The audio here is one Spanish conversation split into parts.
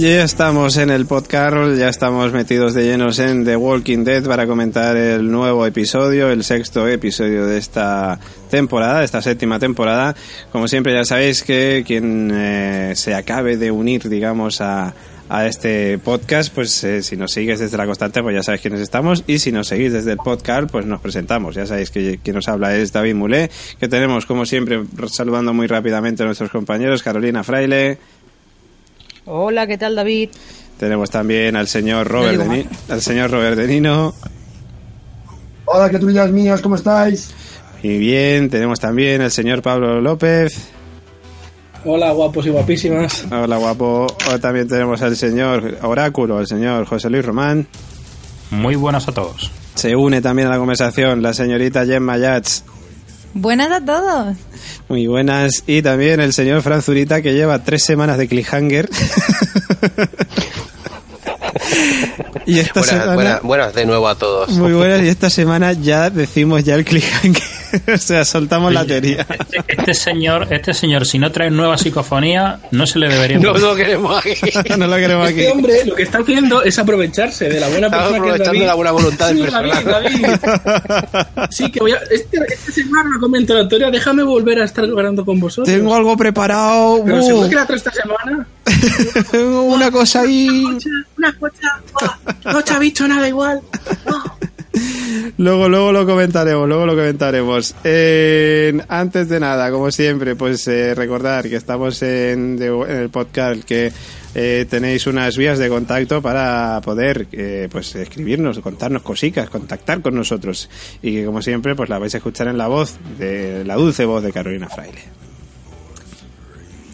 Ya estamos en el podcast, ya estamos metidos de llenos en The Walking Dead para comentar el nuevo episodio, el sexto episodio de esta temporada, de esta séptima temporada. Como siempre ya sabéis que quien eh, se acabe de unir, digamos, a, a este podcast, pues eh, si nos sigues desde la constante, pues ya sabéis quiénes estamos. Y si nos seguís desde el podcast, pues nos presentamos. Ya sabéis que quien nos habla es David Mulé, que tenemos, como siempre, saludando muy rápidamente a nuestros compañeros, Carolina Fraile. Hola, ¿qué tal, David? Tenemos también al señor Robert, No de, Ni- al señor Robert de Nino. Hola, criaturillas mías, ¿cómo estáis? Y bien, tenemos también al señor Pablo López. Hola, guapos y guapísimas. Hola, guapo. También tenemos al señor Oráculo, al señor José Luis Román. Muy buenas a todos. Se une también a la conversación la señorita Gemma Yats. Buenas a todos. Muy buenas. Y también el señor Fran Zurita, que lleva tres semanas de cliffhanger. y esta Buenas, semana... buenas- buenas de nuevo a todos. Muy buenas. Y esta semana ya decimos ya el cliffhanger. O sea, soltamos la teoría. Este, este señor, este señor, si no trae nueva psicofonía, no se le debería. No lo queremos aquí. no lo queremos aquí. Este hombre lo que está haciendo es aprovecharse de la buena Estamos persona que es aprovechando David. la buena voluntad del sí, personaje. David, David. Sí, que voy a... Este, esta semana no comento la teoría, déjame volver a estar grabando con vosotros. Tengo algo preparado. Pero uh, seguro que la otra esta semana. tengo una cosa ahí. Una cosa. oh, no te ha visto nada igual. Luego, luego lo comentaremos, luego lo comentaremos. Antes de nada, como siempre, pues eh, recordar que estamos en el podcast que eh, tenéis unas vías de contacto para poder eh, pues escribirnos, contarnos cositas, contactar con nosotros y que como siempre pues la vais a escuchar en la voz de la dulce voz de Carolina Fraile.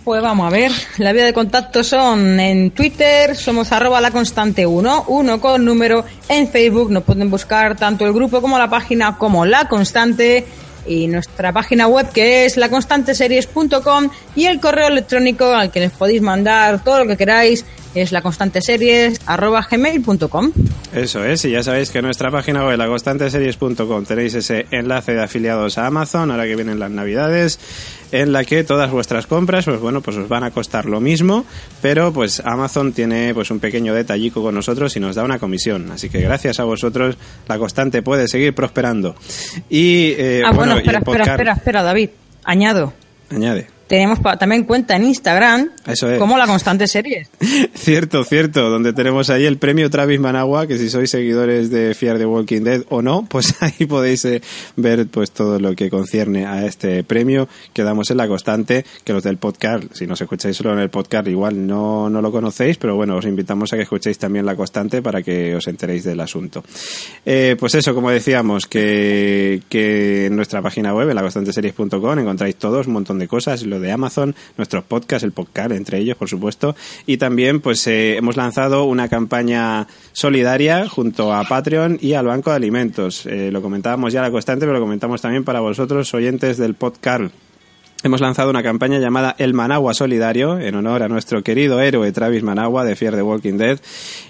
Pues vamos a ver, la vía de contacto son en Twitter, somos arroba la constante 1, 1 con número, en Facebook nos pueden buscar tanto el grupo como la página como la constante y nuestra página web que es laconstanteseries.com y el correo electrónico al que les podéis mandar todo lo que queráis es laconstanteseries arroba gmail.com. Eso es, y ya sabéis que en nuestra página web, laconstanteseries.com, tenéis ese enlace de afiliados a Amazon, ahora que vienen las navidades, en la que todas vuestras compras, pues bueno, pues os van a costar lo mismo, pero pues Amazon tiene pues un pequeño detallico con nosotros y nos da una comisión. Así que gracias a vosotros, la constante puede seguir prosperando. Y, eh, ah, bueno, espera, el espera, espera, espera, David, añado. Añade. Tenemos también cuenta en Instagram Eso es. como la constante series. Cierto, cierto, donde tenemos ahí el premio Travis Managua, que si sois seguidores de Fear the Walking Dead o no, pues ahí podéis eh, ver pues todo lo que concierne a este premio que damos en la constante, que los del podcast, si nos escucháis solo en el podcast, igual no, no lo conocéis, pero bueno, os invitamos a que escuchéis también la constante para que os enteréis del asunto. Eh, pues eso, como decíamos, que, que en nuestra página web, en laconstanteseries.com, encontráis todos un montón de cosas, lo de Amazon, nuestros podcasts, el podcast entre ellos, por supuesto, y también pues eh, hemos lanzado una campaña solidaria junto a Patreon y al Banco de Alimentos. Eh, lo comentábamos ya la constante, pero lo comentamos también para vosotros, oyentes del podcast. Hemos lanzado una campaña llamada El Managua Solidario en honor a nuestro querido héroe Travis Managua de Fear the Walking Dead.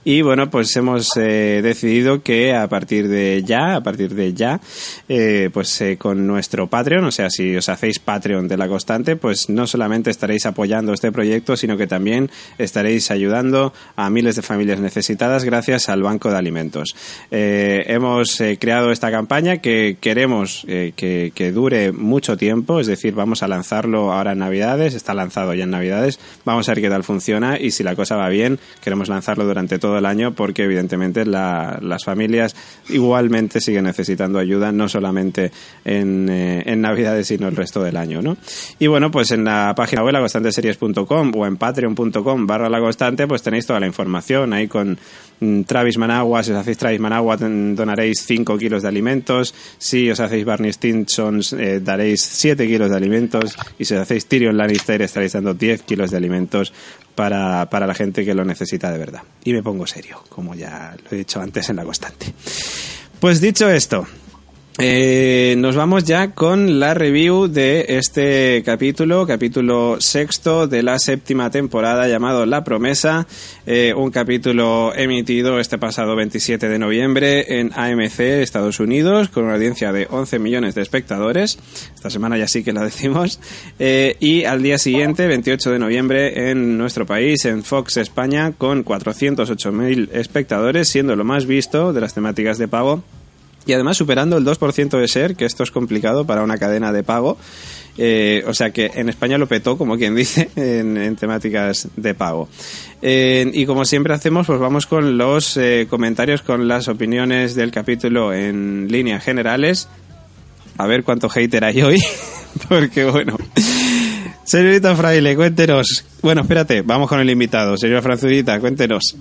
Y bueno pues hemos eh, decidido que a partir de ya a partir de ya eh, pues eh, con nuestro Patreon o sea si os hacéis Patreon de la constante pues no solamente estaréis apoyando este proyecto sino que también estaréis ayudando a miles de familias necesitadas gracias al Banco de Alimentos. Hemos creado esta campaña que queremos que, que dure mucho tiempo es decir vamos a lanzarlo ahora en Navidades, está lanzado ya en Navidades, vamos a ver qué tal funciona y si la cosa va bien, queremos lanzarlo durante todo el año porque evidentemente la- las familias igualmente siguen necesitando ayuda, no solamente en, eh, en Navidades, sino el resto del año, ¿no? Y bueno, pues en la página web, laconstanteseries.com o en patreon.com barra la constante, pues tenéis toda la información. Ahí con mm, Travis Managua, si os hacéis Travis Managua donaréis 5 kilos de alimentos, si os hacéis Barney Stinsons eh, daréis 7 kilos de alimentos y si os hacéis Tyrion Lannister estaréis dando 10 kilos de alimentos para, para la gente que lo necesita de verdad. Y me pongo serio, como ya lo he dicho antes en la constante. Pues dicho esto, Eh, nos vamos ya con la review de este capítulo, capítulo sexto de la séptima temporada llamado La Promesa, eh, un capítulo emitido este pasado 27 de noviembre en AMC, Estados Unidos, con una audiencia de 11 millones de espectadores. Esta semana ya sí que la decimos. Eh, y al día siguiente, 28 de noviembre, en nuestro país, en Fox España, con 408.000 espectadores, siendo lo más visto de las temáticas de pago y además superando el 2% de ser, que esto es complicado para una cadena de pago. Eh, o sea que en España lo petó, como quien dice, en, temáticas de pago. Y como siempre hacemos, pues vamos con los eh, comentarios, con las opiniones del capítulo en líneas generales. A ver cuánto hater hay hoy, porque bueno. Señorita Fraile, cuéntenos. Bueno, espérate, vamos con el invitado. Señora Franzudita, cuéntenos.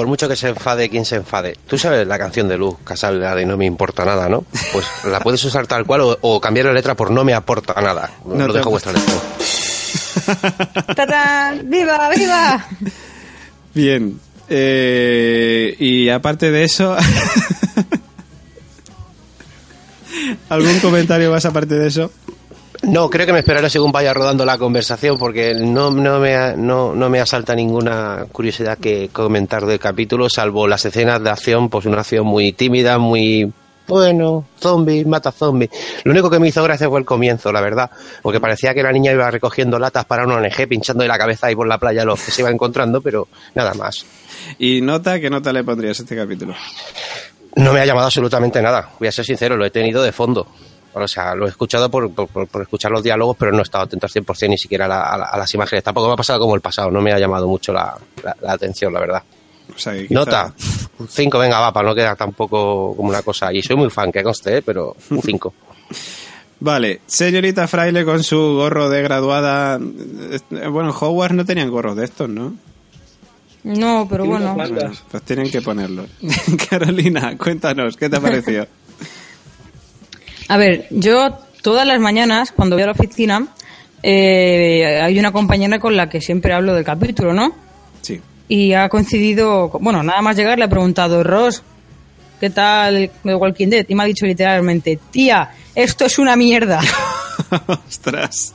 Por mucho que se enfade quien se enfade. Tú sabes la canción de Luz Casal, la de No me importa nada, ¿no? Pues la puedes usar tal cual o, o cambiar la letra por No me aporta nada. No Lo dejo a vuestra elección. ¡Tatán! ¡Viva, viva! Bien. Eh, y aparte de eso. ¿Algún comentario más aparte de eso? No, creo que me esperaré según vaya rodando la conversación porque no, no, me, no, no me asalta ninguna curiosidad que comentar del capítulo, salvo las escenas de acción, pues una acción muy tímida, muy bueno, zombies, mata zombies. Lo único que me hizo gracia fue el comienzo, la verdad, porque parecía que la niña iba recogiendo latas para una ONG, pinchando la cabeza ahí por la playa los que se iba encontrando, pero nada más. Y nota, ¿qué nota le pondrías a este capítulo? No me ha llamado absolutamente nada, voy a ser sincero, lo he tenido de fondo. O sea, lo he escuchado por, por, escuchar los diálogos, pero no he estado atento al 100% ni siquiera a, la- a la- a las imágenes. Tampoco me ha pasado como el pasado, no me ha llamado mucho la, la- la atención, la verdad. O sea, quizá- Nota, un 5, venga, va, para no quedar tampoco como una cosa. Y soy muy fan, que conste, ¿eh? pero un 5. Vale, señorita Fraile con su gorro de graduada. eh, Bueno, en Hogwarts no tenían gorros de estos, ¿no? No, pero bueno. Bueno, pues tienen que ponerlos. Carolina, cuéntanos, ¿qué te ha parecido? A ver, yo todas las mañanas, cuando voy a la oficina, eh, hay una compañera con la que siempre hablo del capítulo, ¿no? Sí. Y ha coincidido, bueno, nada más llegar le he preguntado, Ross, ¿qué tal The Walking Dead? Y me ha dicho literalmente, tía, esto es una mierda. Ostras.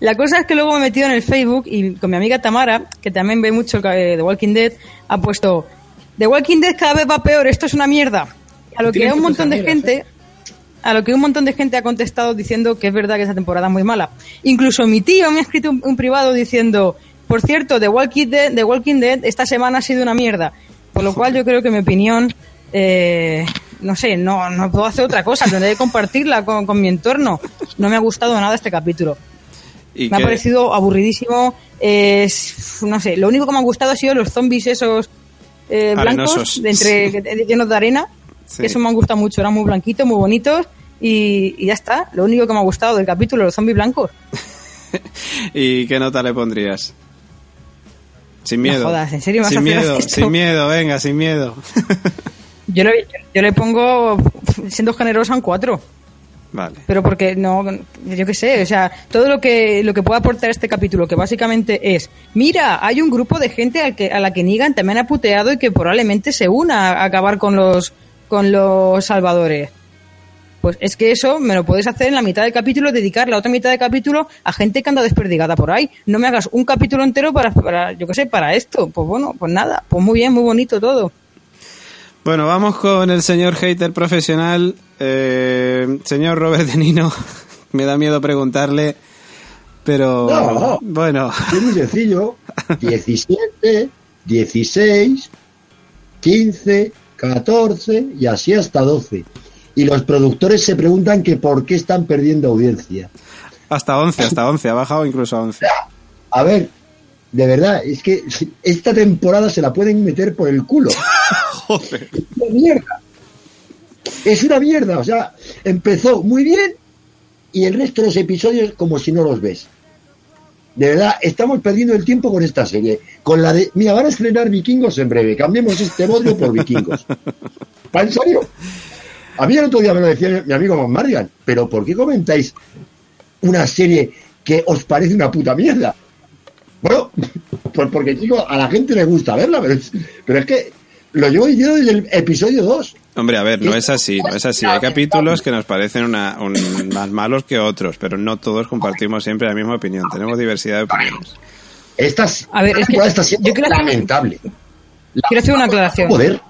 La cosa es que luego me he metido en el Facebook y con mi amiga Tamara, que también ve mucho eh, The Walking Dead, ha puesto The Walking Dead cada vez va peor, esto es una mierda. A lo que Tienen un montón de amigas, gente, a lo que un montón de gente ha contestado diciendo que es verdad que esa temporada es muy mala. Incluso mi tío me ha escrito un, un privado diciendo, por cierto, The Walking Dead, The Walking Dead esta semana ha sido una mierda. Por lo cual yo creo que mi opinión, eh, no sé, no, no puedo hacer otra cosa, tendré que compartirla con, con mi entorno. No me ha gustado nada este capítulo. ¿Y Me ha parecido aburridísimo. Es, no sé, lo único que me ha gustado ha sido los zombies esos eh, blancos, de entre, que- llenos de arena. Sí. Eso me han gustado mucho, eran muy blanquitos, muy bonitos. Y, y ya está, lo único que me ha gustado del capítulo, los zombies blancos. ¿Y qué nota le pondrías? Sin miedo. jodas, ¿en serio me vas Sin miedo, sin miedo, venga, sin miedo. Yo le, yo le pongo, siendo generosa, un 4. vale. pero porque no yo qué sé o sea todo lo que lo que puede aportar este capítulo que básicamente es mira hay un grupo de gente al que a la que Negan también ha puteado y que probablemente se una a acabar con los con los salvadores pues es que eso me lo puedes hacer en la mitad del capítulo dedicar la otra mitad del capítulo a gente que anda desperdigada por ahí no me hagas un capítulo entero para, para yo qué sé para esto pues bueno pues nada pues muy bien muy bonito todo Bueno, vamos con el señor hater profesional, eh, señor Robert De Nino. Me da miedo preguntarle, pero No. bueno, Es muy sencillo. 17, 16, 15, 14 y así hasta 12. Y los productores se preguntan que por qué están perdiendo audiencia. hasta 11, hasta 11, ha bajado incluso a 11. A ver, de verdad, es que esta temporada se la pueden meter por el culo. Joder. Es una mierda. Es una mierda. O sea, empezó muy bien y el resto de los episodios como si no los ves. De verdad, estamos perdiendo el tiempo con esta serie. Con la de. Mira, van a estrenar vikingos en breve. Cambiemos este bodrio por vikingos. ¿Va en serio? A mí el otro día me lo decía mi amigo Van Mardigan. Pero ¿por qué comentáis una serie que os parece una puta mierda? Bueno, pues porque chico, a la gente le gusta verla, pero es, pero es que lo llevo diciendo desde el episodio 2. Hombre, a ver, no es así, no es así. Hay capítulos que nos parecen una- un- más malos que otros, pero no todos compartimos siempre la misma opinión. Tenemos diversidad de opiniones. Esta A ver, es que temporada está siendo yo quiero hacer- lamentable. Quiero hacer una aclaración. Joder.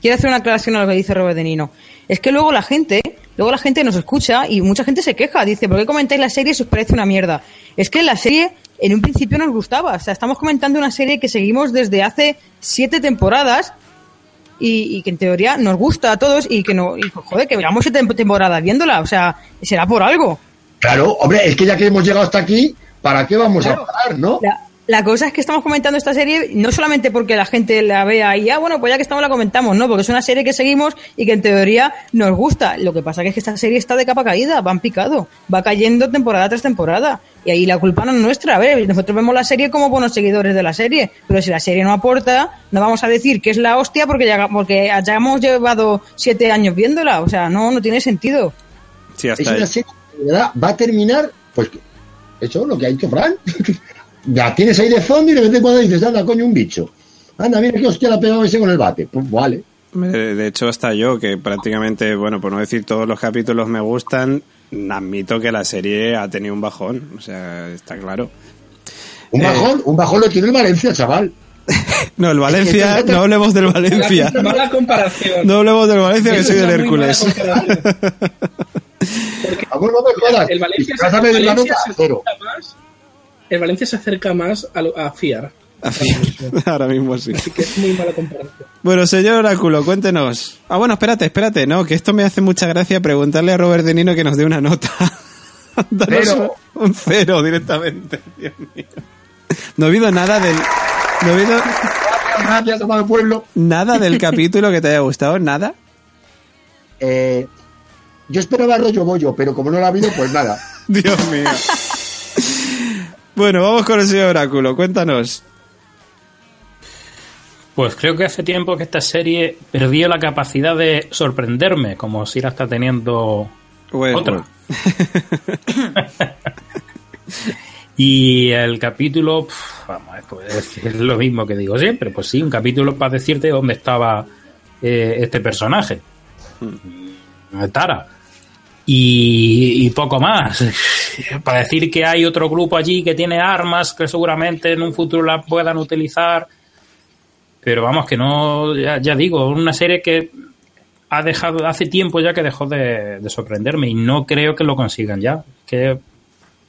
Quiero hacer una aclaración a lo que dice Robert De Nino. Es que luego la gente, luego la gente nos escucha y mucha gente se queja. Dice, ¿por qué comentáis la serie si os parece una mierda? Es que la serie en un principio nos gustaba. O sea, estamos comentando una serie que seguimos desde hace siete temporadas y, y que en teoría nos gusta a todos y que no, y, joder, que llevamos siete temporadas viéndola. O sea, será por algo. Claro, hombre, es que ya que hemos llegado hasta aquí, ¿para qué vamos Claro. a parar, no? La, la cosa es que estamos comentando esta serie no solamente porque la gente la vea y, ah, bueno, pues ya que estamos la comentamos, no, porque es una serie que seguimos y que en teoría nos gusta. Lo que pasa que es que esta serie está de capa caída, va en picado, va cayendo temporada tras temporada. Y ahí la culpa no es nuestra. A ver, nosotros vemos la serie como buenos seguidores de la serie, pero si la serie no aporta, no vamos a decir que es la hostia porque ya, porque ya hemos llevado siete años viéndola. O sea, no, no tiene sentido. Sí, Es ahí. una serie que de verdad va a terminar, pues, eso, lo que ha dicho Fran. La tienes ahí de fondo y de vez en cuando dices, anda, coño, un bicho. Anda, mira que hostia la ha pegado ese con el bate. Pues vale. De hecho, hasta yo, que prácticamente, bueno, por no decir todos los capítulos me gustan, admito que la serie ha tenido un bajón. O sea, está claro. Un Eh. bajón, un bajón lo tiene el Valencia, chaval. No, el Valencia, Es que- no hablemos del Valencia. Mala, mala comparación. No hablemos del Valencia, que soy del Hércules. Porque Vamos, no me jodas. el Valencia, se, la Valencia nota se cero. acerca más, el Valencia se acerca más a, lo- a fiar. Ahora mismo sí. Así que es muy mala comparación. Bueno, señor Oráculo, cuéntenos. Ah, bueno, espérate, espérate, no, que esto me hace mucha gracia preguntarle a Robert De Nino que nos dé una nota. Cero. Un, cero directamente, Dios mío. No ha habido nada del... No habido Gracias, amado pueblo. nada del capítulo que te haya gustado, nada. Eh, yo esperaba rollo bollo, pero como no lo ha habido, pues nada. Dios mío. Bueno, vamos con el señor Oráculo, cuéntanos. Pues creo que hace tiempo que esta serie perdió la capacidad de sorprenderme, como si la está teniendo otra. y el capítulo, pf, vamos, pues, es lo mismo que digo siempre, pues sí, un capítulo para decirte dónde estaba eh, este personaje, Tara. Y, y poco más. Para decir que hay otro grupo allí que tiene armas que seguramente en un futuro la puedan utilizar. Pero vamos, que no, ya, ya digo, una serie que ha dejado, hace tiempo ya que dejó de, de sorprenderme y no creo que lo consigan ya. Que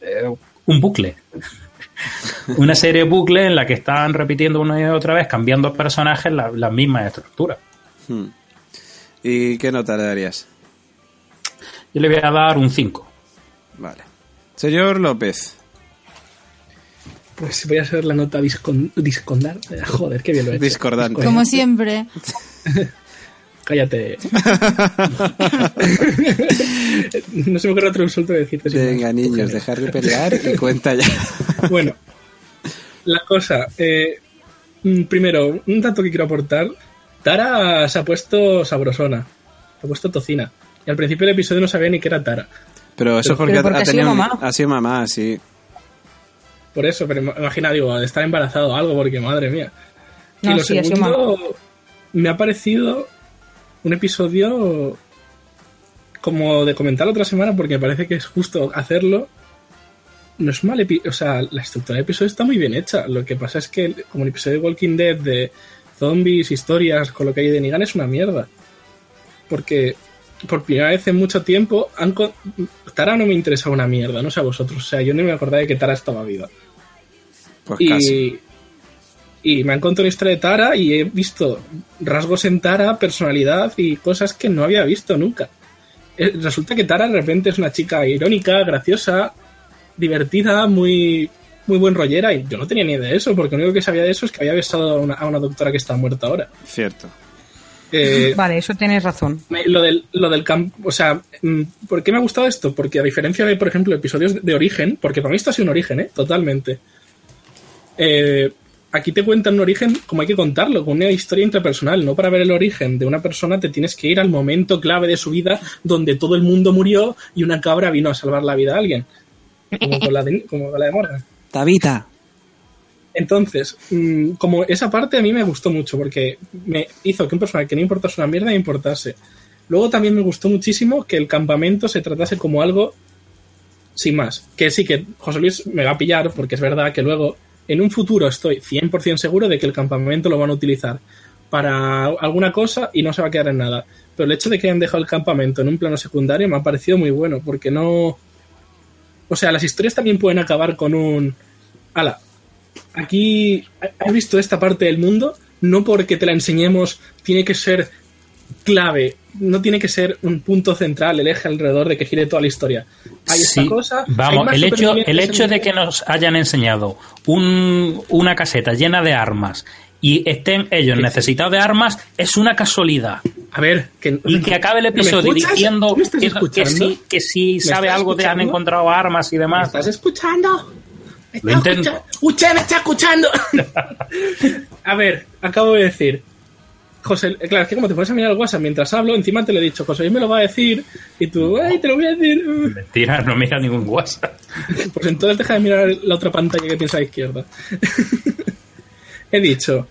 eh, un bucle. una serie bucle en la que están repitiendo una y otra vez, cambiando personajes, la- las mismas estructuras. Hmm. ¿Y qué nota le darías? Yo le voy a dar un 5. Vale. Señor López. Pues voy a hacer la nota discon- discondar. Eh, Joder, qué bien lo he hecho. Discordante. Como siempre. Cállate. no se me ocurre otro insulto de decirte. Venga, más. niños, dejar de pelear y cuenta ya. Bueno, la cosa. eh, mm, primero, un dato que quiero aportar. Tara se ha puesto sabrosona. Se ha puesto tocina. Y al principio del episodio no sabía ni que era Tara. Pero eso es porque, Pero porque ha, ha sido tenido un- mamá. ha sido mamá, sí. Por eso, pero imagina, digo, de estar embarazado o algo, porque madre mía. Y lo sí, ha sido segundo, me ha parecido un episodio como de comentar otra semana, porque me parece que es justo hacerlo. No es mal, epi- o sea, la estructura del episodio está muy bien hecha. Lo que pasa es que, como el episodio de Walking Dead de zombies, historias, con lo que hay de Negan, es una mierda. Porque por primera vez en mucho tiempo, han Tara no me interesaba una mierda, no sé a vosotros. O sea, yo no me acordaba de que Tara estaba viva. Pues casi. Y, y me han contado una historia de Tara y he visto rasgos en Tara, personalidad y cosas que no había visto nunca. Eh, Resulta que Tara de repente es una chica irónica, graciosa, divertida, muy, muy buen rollera y yo no tenía ni idea de eso, porque lo único que sabía de eso es que había besado a una, a una doctora que está muerta ahora. Cierto. Eh, Vale, eso tienes razón. lo del, lo del campo, o sea, mm, ¿por qué me ha gustado esto? Porque a diferencia de, por ejemplo, episodios de, de origen, porque para mí esto ha sido un origen, ¿eh? Totalmente. Eh, aquí te cuentan un origen como hay que contarlo, con una historia intrapersonal. No para ver el origen de una persona te tienes que ir al momento clave de su vida donde todo el mundo murió y una cabra vino a salvar la vida a alguien. Como con la de, como con la de Morgan. Tabita. Entonces, mm, como esa parte a mí me gustó mucho porque me hizo que un personaje que no importase una mierda importase. Luego también me gustó muchísimo que el campamento se tratase como algo sin más. Que sí que José Luis me va a pillar porque es verdad que luego en un futuro estoy 100% seguro de que el campamento lo van a utilizar para alguna cosa y no se va a quedar en nada. Pero el hecho de que hayan dejado el campamento en un plano secundario me ha parecido muy bueno porque no... O sea, las historias también pueden acabar con un... Ala, aquí has visto esta parte del mundo, no porque te la enseñemos tiene que ser clave, no tiene que ser un punto central, el eje alrededor de que gire toda la historia. Hay esta Sí, cosa. hay vamos, el hecho, el hecho de que nos hayan enseñado un- una caseta llena de armas y estén ellos necesitados de armas es una casualidad. A ver, que, Y que acabe el ¿Me episodio diciendo ¿Me estás que, que escuchando? sí, que sí sabe algo de han escuchando? encontrado armas y ¿Me demás. estás escuchando? ¿Me Lo intento. ¡Usted me está escuchando! a ver, acabo de decir. José, eh, claro, es que como te pones a mirar el WhatsApp mientras hablo, encima te lo he dicho, José Luis me lo va a decir, y tú, ¡ay, te lo voy a decir! Mentira, no mira ningún WhatsApp. Pues entonces deja de mirar la otra pantalla que tienes a la izquierda. He dicho.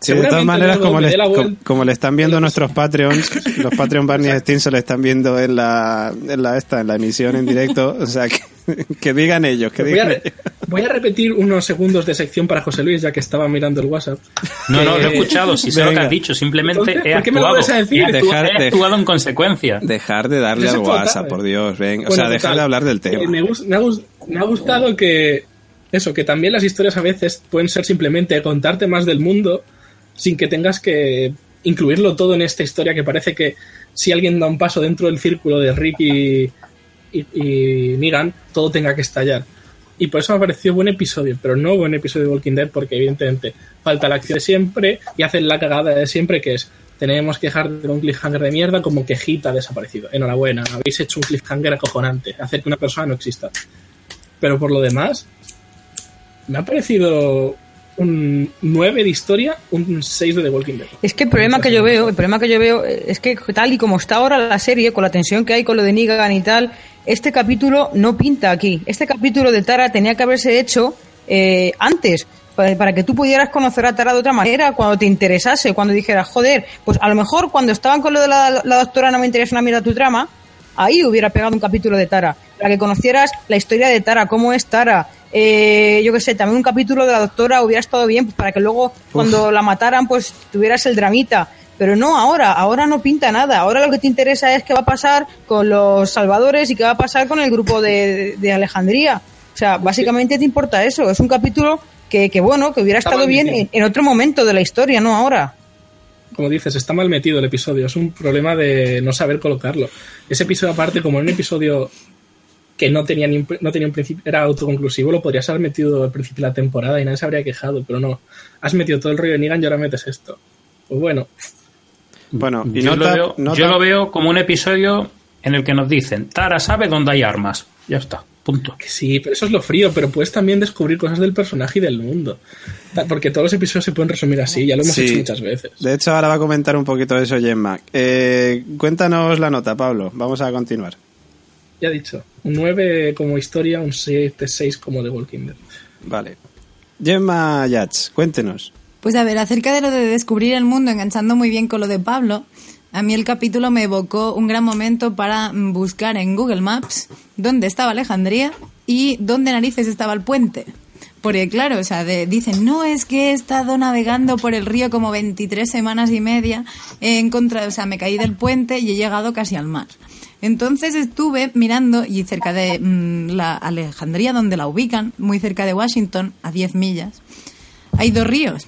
Sí, de todas maneras, como me le, dé la co- vuelta- como le están viendo nuestros Patreons, los Patreon Barney Steam se le están viendo en la, en la esta, en la emisión en directo, o sea, que, que digan ellos, que Voy a, digan ellos. voy a repetir unos segundos de sección para José Luis, ya que estaba mirando el WhatsApp. No, no, lo he escuchado, si sé lo que has dicho, simplemente Entonces, he ¿por qué me lo actuado. a decir? He Dejar- he actuado en consecuencia. Dejar de darle al WhatsApp, eh. por Dios, venga. o Bueno, sea, dejar total, de hablar del tema. me, me ha me ha gustado que eso, que también las historias a veces pueden ser simplemente contarte más del mundo sin que tengas que incluirlo todo en esta historia que parece que si alguien da un paso dentro del círculo de Rick y, y, todo tenga que estallar. Y por eso me ha parecido buen episodio, pero no buen episodio de Walking Dead porque evidentemente falta la acción de siempre y hacen la cagada de siempre que es tenemos que dejar de un cliffhanger de mierda como que Hit ha desaparecido. Enhorabuena, habéis hecho un cliffhanger acojonante, hacer que una persona no exista. Pero por lo demás, me ha parecido un 9 de historia, un 6 de The Walking Dead. Es que el problema que yo veo, el problema que yo veo es que tal y como está ahora la serie, con la tensión que hay con lo de Negan y tal, este capítulo no pinta aquí. Este capítulo de Tara tenía que haberse hecho eh, antes, para, que tú pudieras conocer a Tara de otra manera, cuando te interesase, cuando dijeras, joder, pues a lo mejor cuando estaban con lo de la, la doctora no me interesa una mierda tu trama, ahí hubiera pegado un capítulo de Tara, para que conocieras la historia de Tara, cómo es Tara. Eh, yo qué sé, también un capítulo de la doctora hubiera estado bien, pues para que luego cuando la mataran, pues tuvieras el dramita. Pero no ahora, ahora no pinta nada. Ahora lo que te interesa es qué va a pasar con los salvadores y qué va a pasar con el grupo de, de Alejandría. O sea, básicamente te importa eso. Es un capítulo que, que bueno, que hubiera Está estado bien en, en otro momento de la historia, no ahora. Como dices, está mal metido el episodio. Es un problema de no saber colocarlo. Ese episodio, aparte, como en un episodio que no tenía, ni un, no tenía un principio, era autoconclusivo, lo podrías haber metido al principio de la temporada y nadie se habría quejado, pero no. Has metido todo el rollo de Negan y ahora metes esto. Pues bueno, Bueno, y yo, nota, lo veo, nota- yo lo veo como un episodio en el que nos dicen, Tara sabe dónde hay armas. Ya está, punto. que sí, pero eso es lo frío, pero puedes también descubrir cosas del personaje y del mundo. Porque todos los episodios se pueden resumir así, ya lo hemos Sí. hecho muchas veces. De hecho, ahora va a comentar un poquito de eso Gemma. Eh, cuéntanos la nota, Pablo. Vamos a continuar. Ya he dicho, un 9 como historia, un 7, 6 como The Walking Dead. Vale. Gemma Yats, cuéntenos. Pues a ver, acerca de lo de descubrir el mundo, enganchando muy bien con lo de Pablo, a mí el capítulo me evocó un gran momento para buscar en Google Maps dónde estaba Alejandría y dónde narices estaba el puente. Porque claro, o sea, de- dicen, no, es que he estado navegando por el río como 23 semanas y media, he encontrado, o sea, me caí del puente y he llegado casi al mar. Entonces estuve mirando y cerca de mm, la Alejandría, donde la ubican, muy cerca de Washington, a 10 millas, hay dos ríos.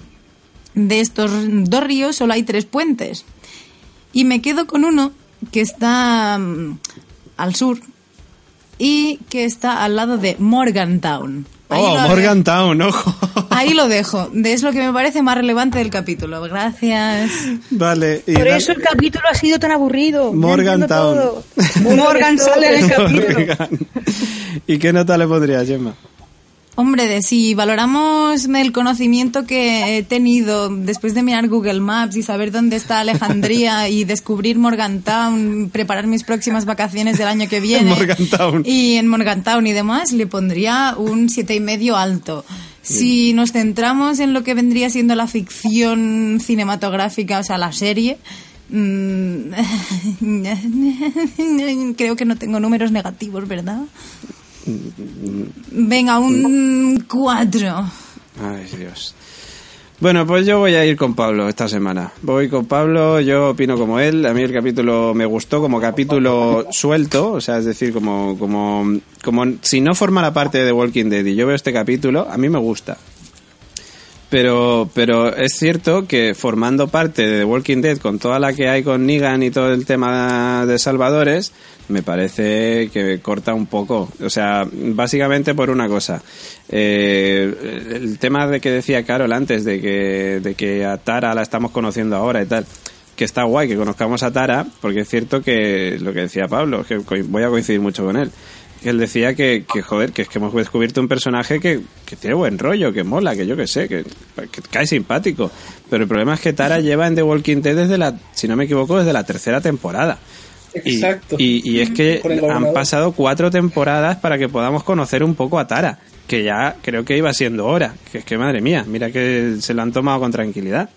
De estos dos ríos solo hay tres puentes. Y me quedo con uno que está mm, al sur y que está al lado de Morgantown. Ahí Oh, lo- Morgantown, ojo. Ahí lo dejo. De- Es lo que me parece más relevante del capítulo. Gracias. Vale. y Por eso el capítulo ha sido tan aburrido. Entiendo todo. Morgan sale en el capítulo. ¿Y qué nota le pondrías, Gemma? Hombre, de si valoramos el conocimiento que he tenido después de mirar Google Maps y saber dónde está Alejandría y descubrir Morgantown, preparar mis próximas vacaciones del año que viene. Morgantown. Y en Morgantown y demás, le pondría un siete y medio alto. Si nos centramos en lo que vendría siendo la ficción cinematográfica, o sea, la serie, mm, creo que no tengo números negativos, ¿verdad? Venga, un 4. Ay, Dios. Bueno, pues yo voy a ir con Pablo esta semana. Voy con Pablo, yo opino como él. A mí el capítulo me gustó como capítulo suelto, o sea, es decir, como, como, como si no formara parte de The Walking Dead y yo veo este capítulo, a mí me gusta. Pero, pero es cierto que formando parte de The Walking Dead con toda la que hay con Negan y todo el tema de Salvadores, me parece que corta un poco. O sea, básicamente por una cosa. Eh, el tema de que decía Carol antes, de que, de que a Tara la estamos conociendo ahora y tal, que está guay que conozcamos a Tara, porque es cierto que lo que decía Pablo, que voy a coincidir mucho con él. Él decía que, que, joder, que es que hemos descubierto un personaje que, que tiene buen rollo, que mola, que yo que sé, que, que cae simpático. Pero el problema es que Tara lleva en The Walking Dead desde la, si no me equivoco, desde la tercera temporada. Y- Exacto. Y, y es que han pasado cuatro temporadas para que podamos conocer un poco a Tara, que ya creo que iba siendo hora. Que es que madre mía, mira que se lo han tomado con tranquilidad.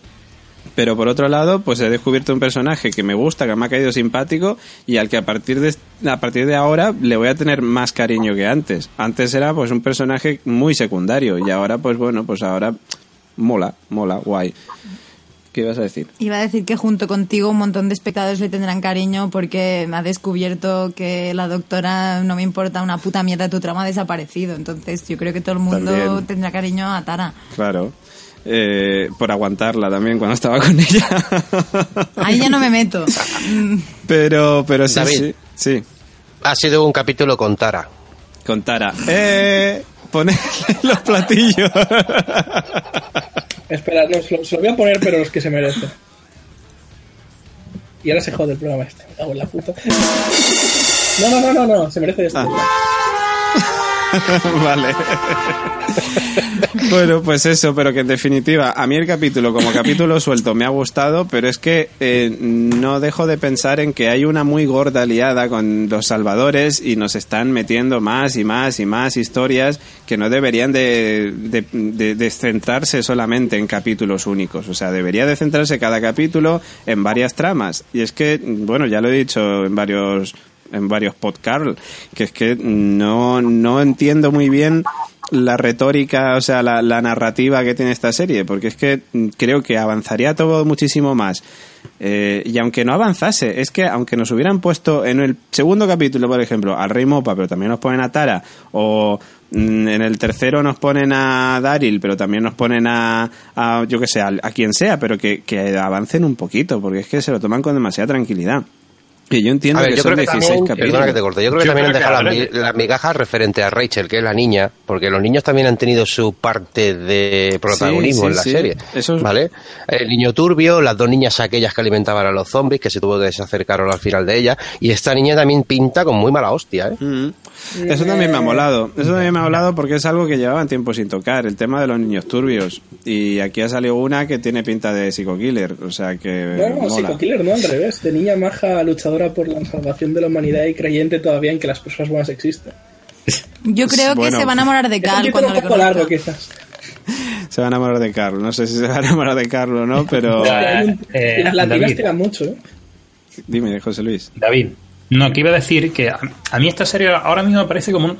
Pero por otro lado, pues he descubierto un personaje que me gusta, que me ha caído simpático y al que a partir de a partir de ahora le voy a tener más cariño que antes. Antes era pues un personaje muy secundario y ahora pues bueno, pues ahora mola, mola, guay. ¿Qué ibas a decir? Iba a decir que junto contigo un montón de espectadores le tendrán cariño porque me ha descubierto que la doctora no me importa una puta mierda, tu trama ha desaparecido. Entonces yo creo que todo el mundo También. tendrá cariño a Tara. Claro. Eh, por aguantarla también cuando estaba con ella. Ahí ya no me meto. Pero, pero sí, David. sí, sí. Ha sido un capítulo con Tara. Con Tara. Eh, ponerle los platillos. Espera, no, se, lo, se lo voy a poner, pero los que se merecen. Y ahora se jode el programa este. Me cago en la puta. No, no, no, no, no. Se merece esto. vale. bueno, pues eso, pero que en definitiva, a mí el capítulo como capítulo suelto me ha gustado, pero es que eh, no dejo de pensar en que hay una muy gorda liada con los salvadores y nos están metiendo más y más y más historias que no deberían de, de, de- de centrarse solamente en capítulos únicos. O sea, debería de centrarse cada capítulo en varias tramas. Y es que, bueno, ya lo he dicho en varios en varios podcasts, que es que no, no entiendo muy bien la retórica, o sea, la, la narrativa que tiene esta serie, porque es que creo que avanzaría todo muchísimo más. Eh, y aunque no avanzase, es que aunque nos hubieran puesto en el segundo capítulo, por ejemplo, al Rey Mopa, pero también nos ponen a Tara, o mm, en el tercero nos ponen a Daryl, pero también nos ponen a, a yo que sé, a, a quien sea, pero que, que avancen un poquito, porque es que se lo toman con demasiada tranquilidad. Y yo entiendo A ver, que yo son creo que 16 también, capítulos. perdona que te corte, yo creo que Yo también creo han dejado que las, mi- las migajas referente a Rachel, que es la niña, porque los niños también han tenido su parte de protagonismo Sí, sí, en la sí. serie, Eso es- ¿vale? El niño turbio, las dos niñas aquellas que alimentaban a los zombies, que se tuvo que deshacer Carol al final de ella, y esta niña también pinta con muy mala hostia, ¿eh? Mm. Eso también me ha molado. Eso también me ha molado porque es algo que llevaban tiempo sin tocar, el tema de los niños turbios. Y aquí ha salido una que tiene pinta de psico-killer, o sea que No, no, mola. psico-killer, no, al revés. De niña maja, luchadora por la salvación de la humanidad y creyente todavía en que las personas buenas existen. Yo creo que Bueno. se va a enamorar de Carl cuando un le poco conozca. largo, quizás. Se va a enamorar de Carlos. No sé si se va a enamorar de Carlos o no, pero... Eh, las latinas tiran mucho, ¿eh? Dime, José Luis. David. No, que iba a decir que a, mí esta serie ahora mismo me parece como un,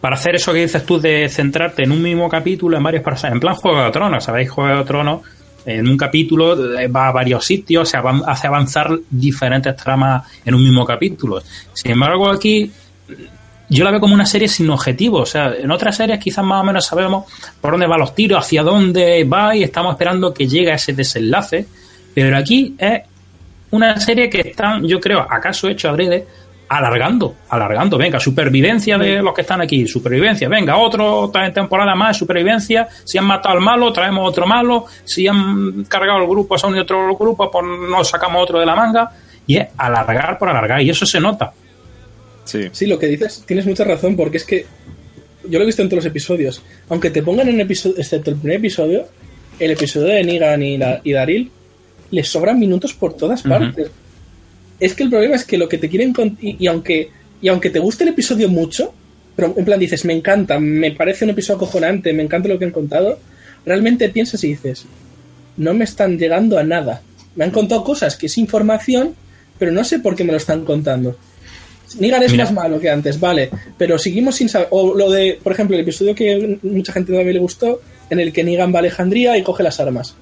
para hacer eso que dices tú de centrarte en un mismo capítulo en varios personajes. En plan Juego de Tronos, ¿sabéis? Juego de Tronos en un capítulo eh, va a varios sitios, se avan- hace avanzar diferentes tramas en un mismo capítulo. Sin embargo, aquí yo la veo como una serie sin objetivo. O sea, en otras series quizás más o menos sabemos por dónde van los tiros, hacia dónde va y estamos esperando que llegue a ese desenlace. Pero aquí es una serie que están, yo creo, acaso hecho adrede, alargando, alargando. Venga, supervivencia de los que están aquí, supervivencia. Venga, otro otra temporada más, supervivencia. Si han matado al malo, traemos otro malo. Si han cargado el grupo, se ha unido otro grupo, pues nos sacamos otro de la manga. Y es alargar por alargar. Y eso se nota. Sí. Sí, lo que dices, tienes mucha razón, porque es que yo lo he visto en todos los episodios. Aunque te pongan en episodio, excepto el primer episodio, el episodio de Negan y, la- y Daryl, les sobran minutos por todas partes. Es que el problema es que lo que te quieren y, y aunque y aunque te guste el episodio mucho, pero en plan dices, me encanta, me parece un episodio acojonante, me encanta lo que han contado, realmente piensas y dices, no me están llegando a nada. Me han contado cosas que es información, pero no sé por qué me lo están contando. Negan es Mira. más malo que antes, vale, pero seguimos sin saber. O lo de, por ejemplo, el episodio que mucha gente también le gustó, en el que Negan va a Alejandría y coge las armas.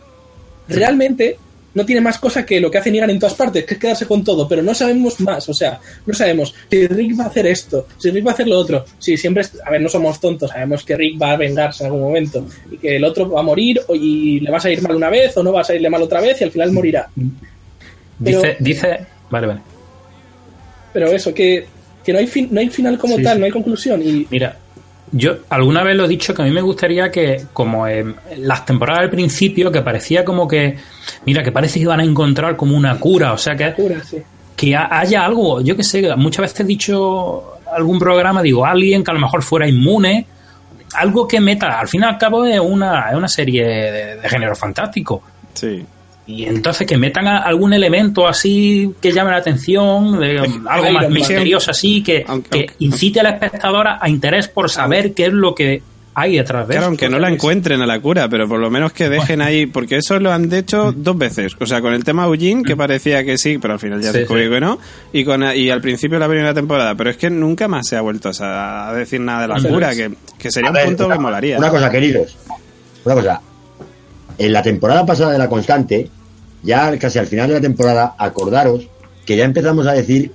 Realmente no tiene más cosa que lo que hace Negan en todas partes, que es quedarse con todo, pero no sabemos más. O sea, no sabemos si Rick va a hacer esto, si Rick va a hacer lo otro. Sí, siempre, a ver, no somos tontos, sabemos que Rick va a vengarse en algún momento y que el otro va a morir o- y le va a salir mal una vez o no va a salirle mal otra vez y al final morirá. Pero- Dice, dice, vale, vale. Pero eso, que, que no, hay fin- no hay final como Sí, tal, sí. no hay conclusión. Y Mira, yo alguna vez lo he dicho que a mí me gustaría que, como en las temporadas al principio, que parecía como que, mira, que parece que iban a encontrar como una cura, o sea que, cura, sí. que ha- haya algo, yo que sé, muchas veces he dicho algún programa, digo, alguien que a lo mejor fuera inmune, algo que meta, al fin y al cabo es una, es una serie de, de género fantástico. Sí. Y entonces que metan a- algún elemento así que llame la atención, de, algo más misterioso así, que, Aunque- que aunque- incite al espectador a interés por saber qué es lo que hay detrás de Claro, eso. aunque no la encuentren a la cura, pero por lo menos que dejen ahí, porque eso lo han hecho dos veces. O sea, con el tema Eugene, que parecía que sí, pero al final ya Sí, se descubrió sí. que no, y con y al principio de la primera temporada. Pero es que nunca más se ha vuelto o sea, a decir nada de la cura, que, que sería A un ver, punto una, que molaría. Una cosa, queridos. Una cosa. En la temporada pasada de La Constante, ya casi al final de la temporada, acordaros que ya empezamos a decir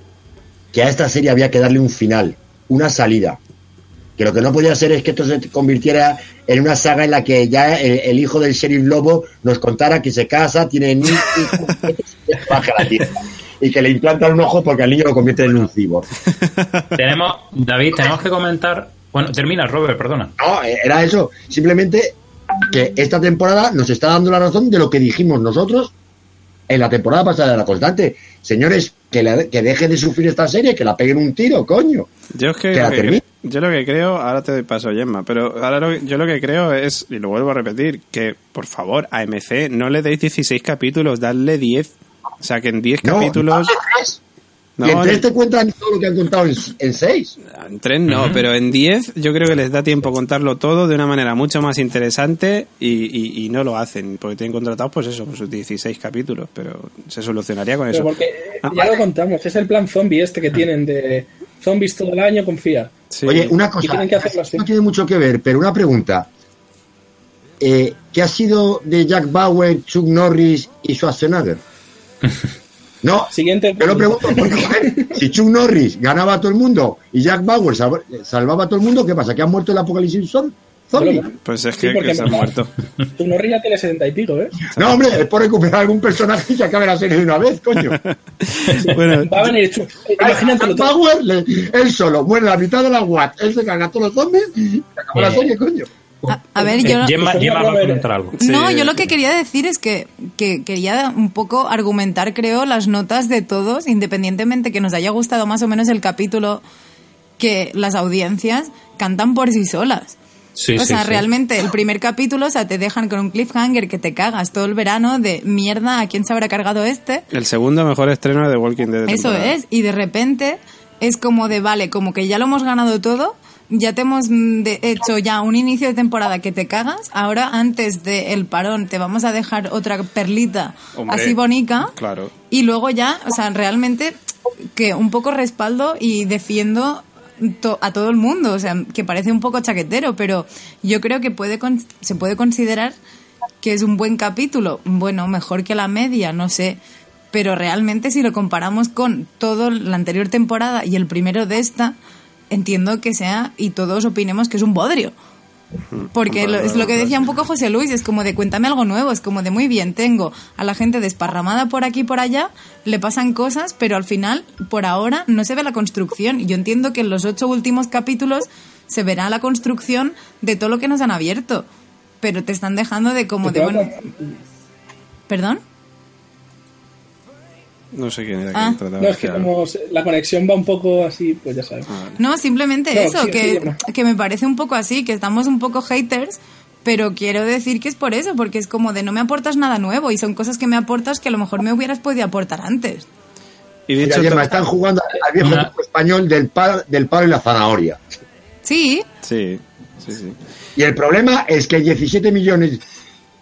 que a esta serie había que darle un final, una salida. Que lo que no podía ser es que esto se convirtiera en una saga en la que ya el, el hijo del sheriff lobo nos contara que se casa, tiene niños y baja la tierra. Y que le implantan un ojo porque al niño lo convierten en un cibor. Tenemos, David, tenemos que comentar. Bueno, termina, Robert, perdona. No, era eso. Simplemente que esta temporada nos está dando la razón de lo que dijimos nosotros en la temporada pasada de la constante. Señores, que, la- que deje de sufrir esta serie, que la peguen un tiro, coño. Yo es que, la yo lo que creo, ahora te doy paso, Gemma, pero ahora lo- yo lo que creo es, y lo vuelvo a repetir, que por favor, a MC no le deis 16 capítulos, dadle 10. O sea, que en 10 No, capítulos... No, y en tres te cuentan todo lo que han contado en, en seis. En tres no, pero en 10 yo creo que les da tiempo contarlo todo de una manera mucho más interesante y, y- y no lo hacen, porque tienen contratados pues eso, con sus 16 capítulos, pero se solucionaría con Pero eso. porque eh, Ah, ya lo contamos, es el plan zombie este que tienen de zombies todo el año, confía. Sí. Oye, una cosa, no tiene mucho que ver, pero una pregunta. Eh, ¿Qué ha sido de Jack Bauer, Chuck Norris y Schwarzenegger? No, Siguiente. Yo lo pregunto porque, joder, si Chuck Norris ganaba a todo el mundo y Jack Bauer salva- salvaba a todo el mundo, ¿qué pasa? ¿Que han muerto el apocalipsis zom- zombie? Pues es que, que se han muerto. Tu Norris ya tiene setenta y pico, ¿eh? No, hombre, es por recuperar algún personaje y se acabe la serie de una vez, coño. bueno, Va a venir Chu- Imagínate Jack Bauer, le- él solo, muere la mitad de la Watt, él se carga a todos los zombies y se acabó la Eh, serie, coño. A, a ver, Eh, yo... Gemma, Gemma va a Robert. comentar algo. No, Sí. yo lo que quería decir es que, que quería un poco argumentar, creo, las notas de todos, independientemente que nos haya gustado más o menos el capítulo, que las audiencias cantan por sí solas. Sí, o sí, sea, sí. realmente el primer capítulo, o sea, te dejan con un cliffhanger que te cagas todo el verano de mierda, ¿a quién se habrá cargado este? el segundo mejor estreno de The Walking Dead. de Eso temporada. es, y de repente es como de, vale, como que ya lo hemos ganado todo, ya te hemos mm, de- hecho ya un inicio de temporada que te cagas, ahora antes del parón te vamos a dejar otra perlita Hombre, así bonita, Claro. y luego ya, o sea, realmente que un poco respaldo y defiendo to- a todo el mundo, o sea, que parece un poco chaquetero, pero yo creo que puede con- se puede considerar que es un buen capítulo, bueno, mejor que la media, no sé, pero realmente si lo comparamos con todo la anterior temporada y el primero de esta, entiendo que sea y todos opinemos que es un bodrio. Porque lo- es lo que decía un poco José Luis, es como de cuéntame algo nuevo, es como de muy bien, tengo a la gente desparramada por aquí y por allá, le pasan cosas, pero al final, por ahora, no se ve la construcción. Y yo entiendo que en los ocho últimos capítulos se verá la construcción de todo lo que nos han abierto, pero te están dejando de como de, bueno... ¿Perdón? No sé quién era Ah. quien trataba No, de es que como la conexión va un poco así, pues ya sabes. No, simplemente No, eso, sí, que, sí, que me parece un poco así, que estamos un poco haters, pero quiero decir que es por eso, porque es como de no me aportas nada nuevo y son cosas que me aportas que a lo mejor me hubieras podido aportar antes. Y dicho Gemma, to- están jugando al viejo Una- español del palo, del palo y la zanahoria. Sí, Sí, sí, sí. Y el problema es que hay 17 millones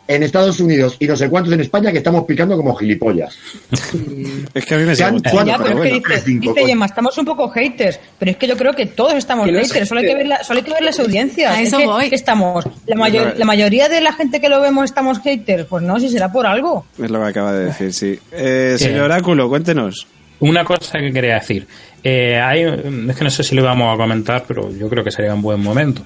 en Estados Unidos y no sé cuántos en España que estamos picando como gilipollas. Es que a mí me sigue dice, dice. Gemma, estamos un poco haters, pero es que yo creo que todos estamos haters, solo hay que ver, la- solo hay que ver las audiencias. A Es eso que voy. estamos, la, mayor- la mayoría de la gente que lo vemos estamos haters, pues no, si será por algo. Es lo que acaba de decir, sí. Eh, señor Oráculo, cuéntenos. Una cosa que quería decir. Eh, hay, es que no sé si lo vamos a comentar, pero yo creo que sería un buen momento.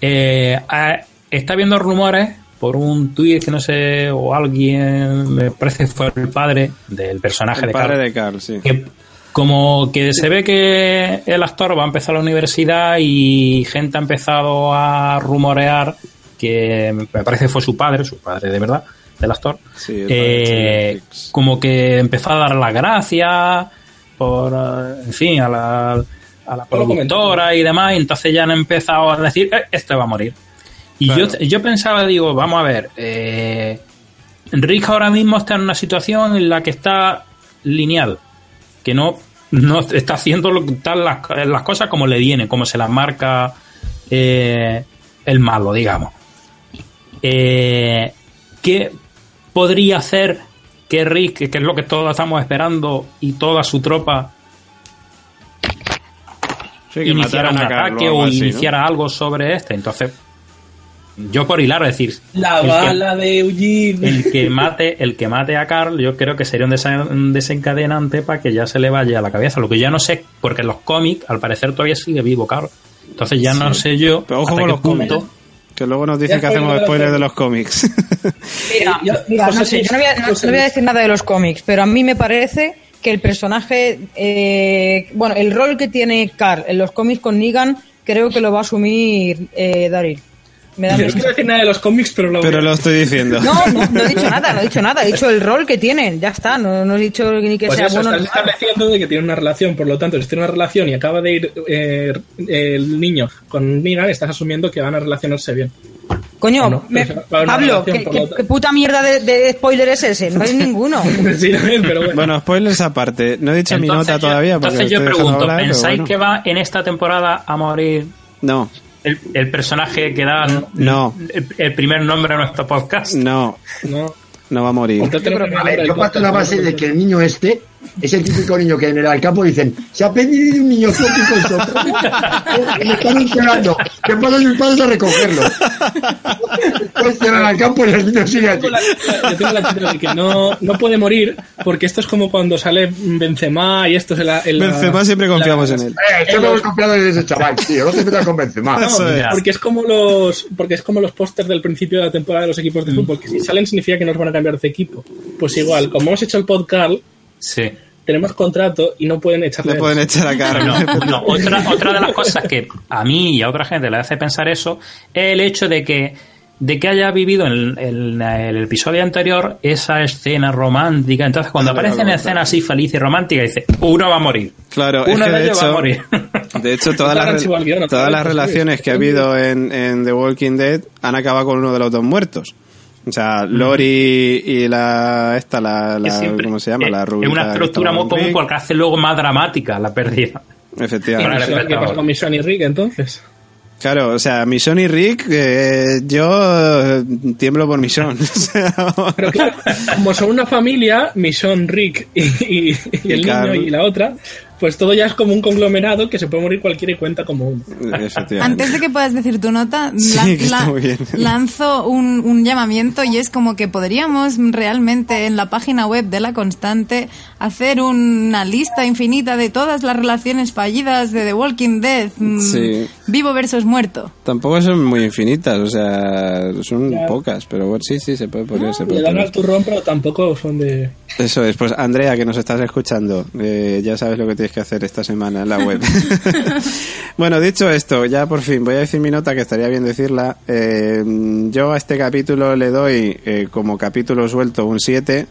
Eh, ha- está habiendo rumores por un tuit que no sé, o alguien, me parece que fue el padre del personaje El de padre Carl, de Carl, sí. que como que se ve que el actor va a empezar la universidad y gente ha empezado a rumorear que me parece que fue su padre, su padre de verdad, del actor, Sí, eh, como que empezó a dar las gracias por, eh, en fin, a la, a la productora y demás, y entonces ya han empezado a decir, "Eh, este va a morir. Y Claro. yo, yo pensaba, digo, vamos a ver, eh, Rick ahora mismo está en una situación en la que está lineal, que no, no está haciendo lo, tal las, las cosas como le viene, como se las marca eh, el malo, digamos. Eh, ¿Qué podría hacer que Rick, que es lo que todos estamos esperando, y toda su tropa Sí, que iniciara un a ataque o así, ¿no? iniciara algo sobre este? Entonces, yo por hilar, es decir, La el que- bala de Eugene. el que mate el que mate a Carl yo creo que sería un, desen- un desencadenante para que ya se le vaya a la cabeza lo que ya no sé porque en los cómics al parecer todavía sigue vivo Carl entonces ya no sé yo Pero ojo hasta con qué los punto cómics. Que luego nos dicen que hacemos spoiler de los spoilers de cómics. los cómics. Mira, Yo- mira, no sé, yo no voy, a, no- José no voy a Luis. decir nada de los cómics, pero a mí me parece que el personaje, eh, bueno, el rol que tiene Carl en los cómics con Negan, creo que lo va a asumir eh, Daryl. Me da Yo mi no quiero decir nada de los cómics, pero lo Pero lo estoy diciendo. No, no, no he dicho nada, no he dicho nada, he dicho el rol que tienen, ya está, no, no he dicho ni que Pues sea eso, bueno. estás estableciendo de que tiene una relación, por lo tanto, si tiene una relación y acaba de ir eh, el niño con Negan, estás asumiendo que van a relacionarse bien. Coño, No, me- una Pablo, ¿qué, qué- qué puta mierda de, de spoiler es ese? No hay ninguno. sí, pero bueno. Bueno, spoilers aparte. No he dicho mi Entonces nota yo- todavía porque entonces yo pregunto hablar, ¿pensáis bueno. que va en esta temporada a morir No, el, el personaje que da No. el, el primer nombre a nuestro podcast? no, no. no va a morir. Yo yo parto la base de que el niño este es el típico niño que en el campo dicen, se ha pedido un niño con soplo. Y me están encerrando. Que pasan mis padres a recogerlo. Después se van al campo y el niño sigue la- yo tengo la teoría de que no, no puede morir porque esto es como cuando sale Benzema y esto es la, en la- Benzema siempre confiamos en él. Eh, me voy confiado en ese chaval, tío. No te metas con Benzema. No, Eso es. porque es como los porque es como los pósters del principio de la temporada de los equipos de Mm. fútbol que si salen significa que nos van a cambiar de equipo pues igual como hemos hecho el podcast sí tenemos contrato y no pueden echarle Le pueden echar a. No, no, otra, otra de las cosas que a mí y a otra gente le hace pensar eso es el hecho de que de que haya vivido en, en el episodio anterior esa escena romántica. Entonces, cuando Ah, aparecen claro, escenas así feliz y romántica, dice, uno va a morir. Claro, es uno que de de ellos va a hecho, morir. de hecho todas las, todas las relaciones que ha habido en, en The Walking Dead han acabado con uno de los dos muertos. O sea, Lori y la esta la, la- Es siempre- ¿cómo se llama? es- La Es rubita una estructura muy común porque hace luego más dramática la pérdida. Efectivamente. ¿qué pasa con Mission y Rick entonces? Claro, o sea, Mission y Rick, eh, yo eh, tiemblo por Mission. Pero claro, como son una familia, Mission, Rick y, y- y el niño y la otra, pues todo ya es como un conglomerado que se puede morir cualquiera y cuenta como uno. Antes de que puedas decir tu nota, Sí, la- la- lanzo un, un llamamiento y es como que podríamos realmente en la página web de La Constante hacer una lista infinita de todas las relaciones fallidas de The Walking Dead, mm, Sí. Vivo versus muerto. Tampoco son muy infinitas, o sea, son Ya. pocas, pero bueno, sí, sí, se puede poner. se Le puede dan poner. al turrón, pero tampoco son de... Eso es, pues Andrea, que nos estás escuchando, eh, ya sabes lo que tienes que hacer esta semana en la web. bueno, dicho esto, ya por fin voy a decir mi nota, que estaría bien decirla. Eh, yo a este capítulo le doy eh, como capítulo suelto un 7,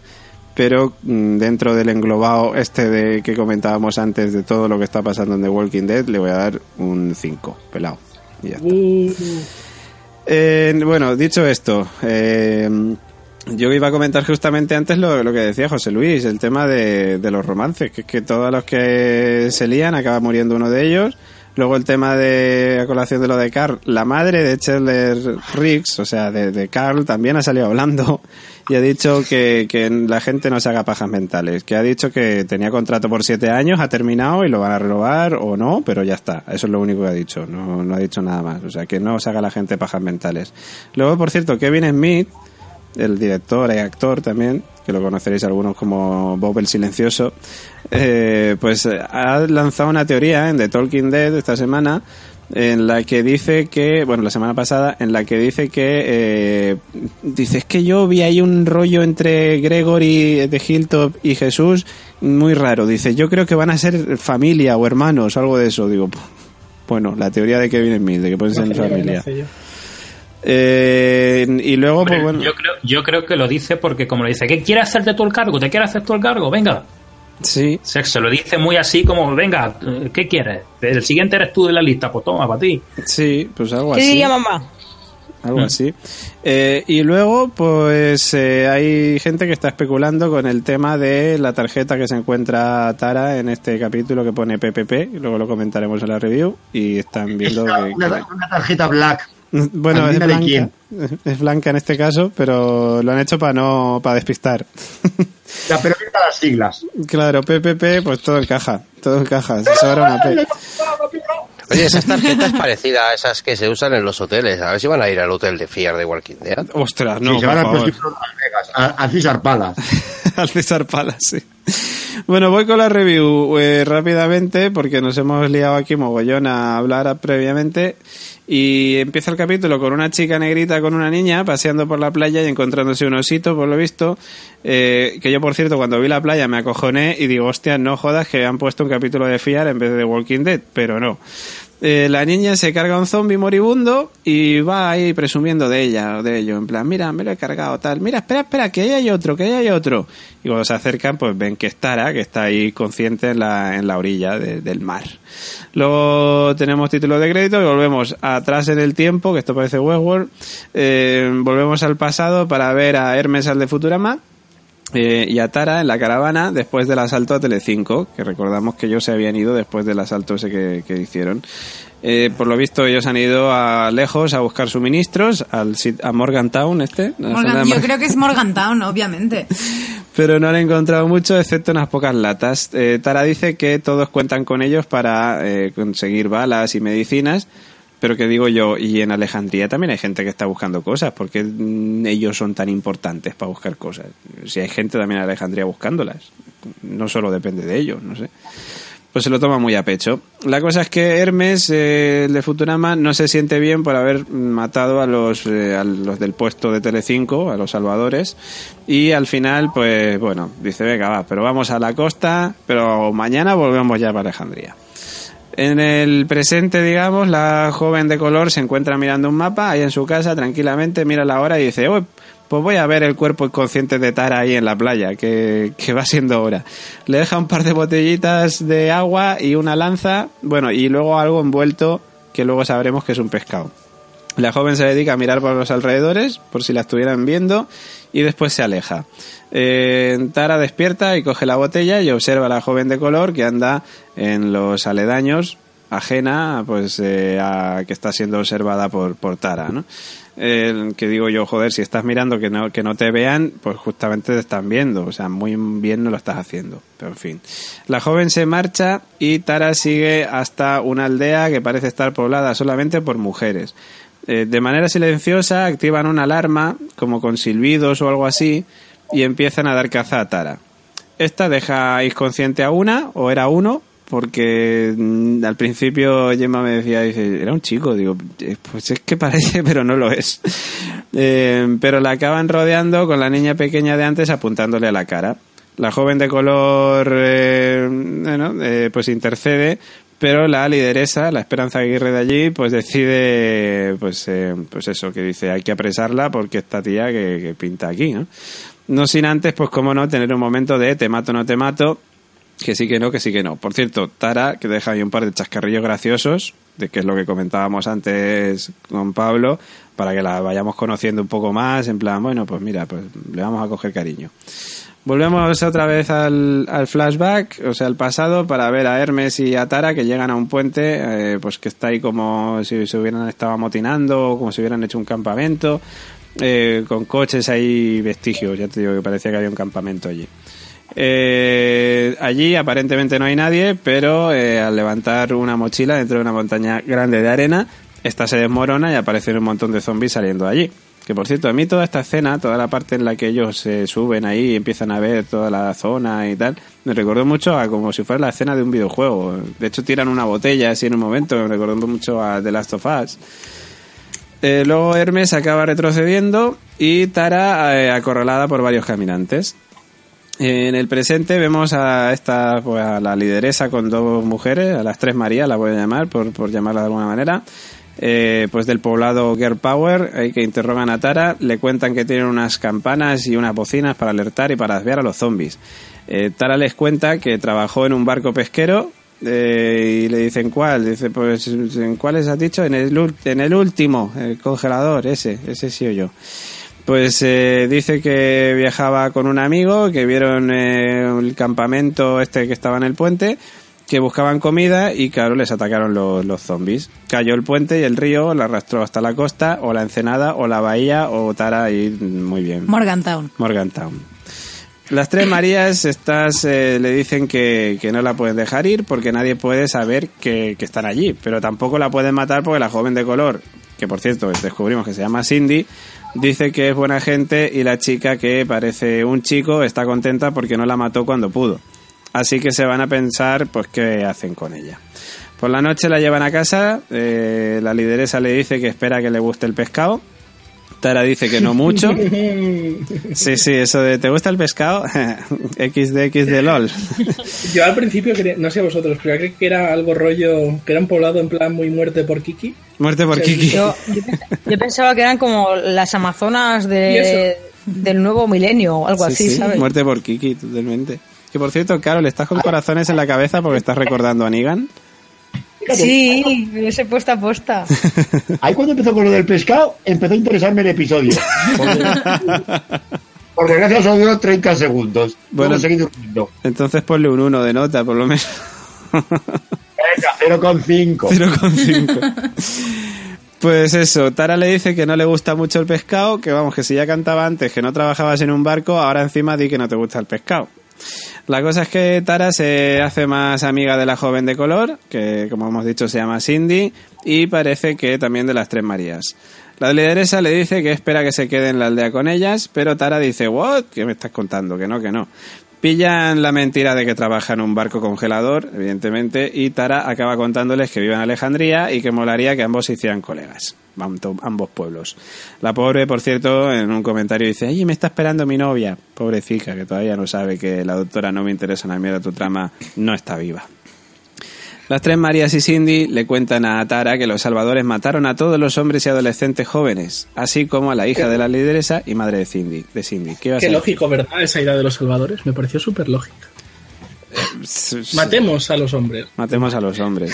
pero mm, dentro del englobado este de que comentábamos antes de todo lo que está pasando en The Walking Dead, le voy a dar un 5, pelado. Y ya está. Uh, Eh, bueno, dicho esto, eh, yo iba a comentar justamente antes lo, lo que decía José Luis, el tema de, de los romances, que es que todos los que se lían acaba muriendo uno de ellos, Luego el tema de a colación de lo de Carl, la madre de Chandler Riggs, o sea, de, de Carl, también ha salido hablando y ha dicho que, que la gente no se haga pajas mentales, que ha dicho que tenía contrato por siete años, ha terminado y lo van a renovar o no, pero ya está, eso es lo único que ha dicho, no, no ha dicho nada más, o sea, que no se haga la gente pajas mentales. Luego, por cierto, Kevin Smith, el director y actor también, que lo conoceréis algunos como Bob el Silencioso, eh, pues eh, ha lanzado una teoría en The Talking Dead esta semana en la que dice que, bueno, la semana pasada, en la que dice que, eh, dice, es que yo vi ahí un rollo entre Gregory de Hilltop y Jesús muy raro. Dice, yo creo que van a ser familia o hermanos, algo de eso. Digo, bueno, la teoría de Kevin Smith, de que pueden ser familia. Eh, y luego, Hombre, pues bueno. yo, creo, yo creo que lo dice porque, como lo dice, ¿qué quieres hacerte tú el cargo? ¿Te quieres hacer tú el cargo? Venga. Sí. O sea, se lo dice muy así como, venga, ¿qué quieres? El siguiente eres tú de la lista, pues toma, para ti. Sí, pues algo ¿Qué así. diría mamá? Algo Mm. así. Eh, y luego, pues eh, hay gente que está especulando con el tema de la tarjeta que se encuentra Tara en este capítulo que pone PPP. Luego lo comentaremos en la review. Y están Es viendo una, que. una- una tarjeta black. Bueno, es ¿Adivina de blanca, quién? es blanca en este caso, pero lo han hecho para no para despistar. Ya, pero mira las siglas. claro, PPP, pues todo encaja, todo encaja. Si sobra una P. Oye, esas tarjetas parecidas a esas que se usan en los hoteles. A ver si van a ir al hotel de Fear de Walking Dead. Ostras, Sí, no, se por van favor. Las Vegas, a, a César Palas. al César Palace, sí. Bueno, voy con la review eh, rápidamente porque nos hemos liado aquí mogollón a hablar previamente y empieza el capítulo con una chica negrita con una niña paseando por la playa y encontrándose un osito, por lo visto, eh, que yo por cierto cuando vi la playa me acojoné y digo, hostia, no jodas que han puesto un capítulo de Fiar en vez de Walking Dead, pero no. Eh, la niña se carga un zombie moribundo y va ahí presumiendo de ella o de ello, en plan, mira, me lo he cargado, tal, mira, espera, espera, que ahí hay otro, que ahí hay otro. Y cuando se acercan, pues ven que es Tara, que está ahí consciente en la, en la orilla de- del mar. Luego tenemos título de crédito y volvemos atrás en el tiempo, que esto parece Westworld, eh, volvemos al pasado para ver a Hermes al de Futurama, eh, y a Tara en la caravana después del asalto a Telecinco, que recordamos que ellos se habían ido después del asalto ese que, que hicieron. Eh, por lo visto ellos han ido a lejos a buscar suministros al a Morgantown este, Morgan- yo creo que es Morgantown, obviamente. pero no han encontrado mucho excepto unas pocas latas. Eh, Tara dice que todos cuentan con ellos para eh, conseguir balas y medicinas, pero que digo yo, y en Alejandría también hay gente que está buscando cosas, porque mm, ellos son tan importantes para buscar cosas. Si hay gente también en Alejandría buscándolas, no solo depende de ellos, no sé. Pues se lo toma muy a pecho. La cosa es que Hermes, eh, el de Futurama, no se siente bien por haber matado a los, eh, a los del puesto de Telecinco, a los salvadores, y al final, pues bueno, dice, venga, va, pero vamos a la costa, pero mañana volvemos ya para Alejandría. En el presente, digamos, la joven de color se encuentra mirando un mapa ahí en su casa tranquilamente, mira la hora y dice, "Uy, pues voy a ver el cuerpo inconsciente de Tara ahí en la playa, que, que va siendo hora. Le deja un par de botellitas de agua y una lanza, bueno, y luego algo envuelto que luego sabremos que es un pescado. La joven se dedica a mirar por los alrededores, por si la estuvieran viendo, y después se aleja. Eh, Tara despierta y coge la botella y observa a la joven de color que anda en los aledaños, ajena pues eh, a que está siendo observada por, por Tara, ¿no? Que digo yo, joder, si estás mirando que no, que no te vean, pues justamente te están viendo, o sea, muy bien no lo estás haciendo, pero en fin. La joven se marcha y Tara sigue hasta una aldea que parece estar poblada solamente por mujeres. Eh, de manera silenciosa activan una alarma, como con silbidos o algo así, y empiezan a dar caza a Tara. Esta deja inconsciente a una, o era uno, porque mm, al principio Gemma me decía, era un chico, digo, "Eh, pues es que parece, pero no lo es. Eh, pero la acaban rodeando con la niña pequeña de antes apuntándole a la cara. La joven de color, eh, bueno, eh, pues intercede, pero la lideresa, la Esperanza Aguirre de allí, pues decide, pues, pues eso, que dice, hay que apresarla porque esta tía que, que pinta aquí, ¿no? No sin antes, pues cómo no, tener un momento de te mato, no te mato, que sí que no, que sí que no. Por cierto, Tara, que deja ahí un par de chascarrillos graciosos, de que es lo que comentábamos antes con Pablo, para que la vayamos conociendo un poco más, en plan, bueno, pues mira, pues le vamos a coger cariño. Volvemos otra vez al, al flashback, o sea, al pasado, para ver a Hermes y a Tara que llegan a un puente, eh, pues que está ahí como si se hubieran estado amotinando, como si hubieran hecho un campamento, eh, con coches ahí vestigios, ya te digo que parecía que había un campamento allí. Eh, allí aparentemente no hay nadie, pero eh, al levantar una mochila dentro de una montaña grande de arena, esta se desmorona y aparecen un montón de zombies saliendo de allí. Que por cierto, a mí toda esta escena, toda la parte en la que ellos se suben ahí y empiezan a ver toda la zona y tal, me recordó mucho a como si fuera la escena de un videojuego. De hecho, tiran una botella así en un momento, me recordó mucho a The Last of Us. Eh, luego Hermes acaba retrocediendo y Tara eh, acorralada por varios caminantes. En el presente vemos a esta, pues, a la lideresa con dos mujeres, a las tres María, la voy a llamar, por, por llamarla de alguna manera, eh, pues del poblado Girl Power, ahí que interrogan a Tara, le cuentan que tienen unas campanas y unas bocinas para alertar y para desviar a los zombies. Eh, Tara les cuenta que trabajó en un barco pesquero eh, y le dicen cuál, dice pues en cuáles has dicho, en el, en el último, el congelador, ese, ese sí o yo. Pues eh, dice que viajaba con un amigo, que vieron eh, el campamento este que estaba en el puente, que buscaban comida y claro, les atacaron los, los zombies. Cayó el puente y el río la arrastró hasta la costa, o la ensenada, o la bahía, o Tara, y muy bien. Morgantown. Morgantown. Las tres Marías estas eh, le dicen que, que no la pueden dejar ir porque nadie puede saber que, que están allí, pero tampoco la pueden matar porque la joven de color, que por cierto descubrimos que se llama Cindy, dice que es buena gente y la chica que parece un chico está contenta porque no la mató cuando pudo. Así que se van a pensar pues qué hacen con ella. Por la noche la llevan a casa, eh, la lideresa le dice que espera que le guste el pescado. Tara dice que no mucho. Sí, sí, eso de ¿te gusta el pescado? XD, XD LOL. Yo al principio, quería, no sé vosotros, pero creí que era algo rollo, que era un poblado en plan muy muerte por Kiki. Muerte por Kiki. Yo, yo pens- yo pensaba que eran como las amazonas ¿Y de, del nuevo milenio o algo Sí, así, sí, ¿sabes? Muerte por Kiki, totalmente. Que por cierto, Carol, estás con corazones en la cabeza porque estás recordando a Negan. Sí, ese puesta a posta. Ahí cuando empezó con lo del pescado, empezó a interesarme el episodio. Por, por desgracia solo duró 30 segundos. Bueno. Entonces ponle un 1 de nota, por lo menos. Venga, 0,5. 0,5. Pues eso, Tara le dice que no le gusta mucho el pescado, que vamos, que si ya cantaba antes que no trabajabas en un barco, ahora encima di que no te gusta el pescado. La cosa es que Tara se hace más amiga de la joven de color, que como hemos dicho se llama Cindy, y parece que también de las tres Marías. La lideresa le dice que espera que se quede en la aldea con ellas, pero Tara dice, ¿what? ¿Qué me estás contando? Que no, que no. Pillan la mentira de que trabaja en un barco congelador, evidentemente, y Tara acaba contándoles que vive en Alejandría y que molaría que ambos se hicieran colegas, ambos pueblos. La pobre, por cierto, en un comentario dice, ¡ay, me está esperando mi novia! Pobrecita, que todavía no sabe que la doctora no me interesa nada mierda tu trama, no está viva. Las tres Marías y Cindy le cuentan a Tara que los salvadores mataron a todos los hombres y adolescentes jóvenes, así como a la hija de la lideresa y madre de Cindy. De Cindy. ¿Qué decir? lógico, ¿verdad? Esa idea de los salvadores me pareció súper lógica. Matemos a los hombres. Matemos a los hombres.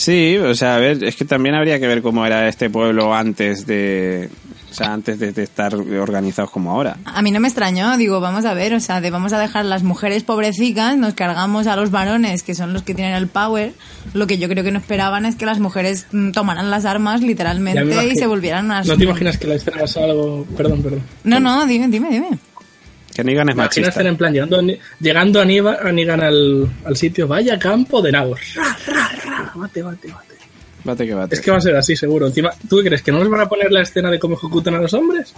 Sí, o sea, a ver, es que también habría que ver cómo era este pueblo antes de, o sea, antes de, de estar organizados como ahora. A mí no me extrañó, digo, vamos a ver, o sea, de vamos a dejar las mujeres pobrecicas, nos cargamos a los varones, que son los que tienen el power. Lo que yo creo que no esperaban es que las mujeres mm, tomaran las armas literalmente y se volvieran unas... ¿No te imaginas que la escena es algo... Perdón, perdón. No, no, dime, dime, dime. Que Negan es machista. estar en plan llegando, llegando a, Niva, a Negan al, al sitio, vaya campo de nabos. Ra, ra, ra, bate, bate, bate. Bate que bate. Es que va a ser así, seguro. Encima, ¿tú qué crees? ¿Que no les van a poner la escena de cómo ejecutan a los hombres?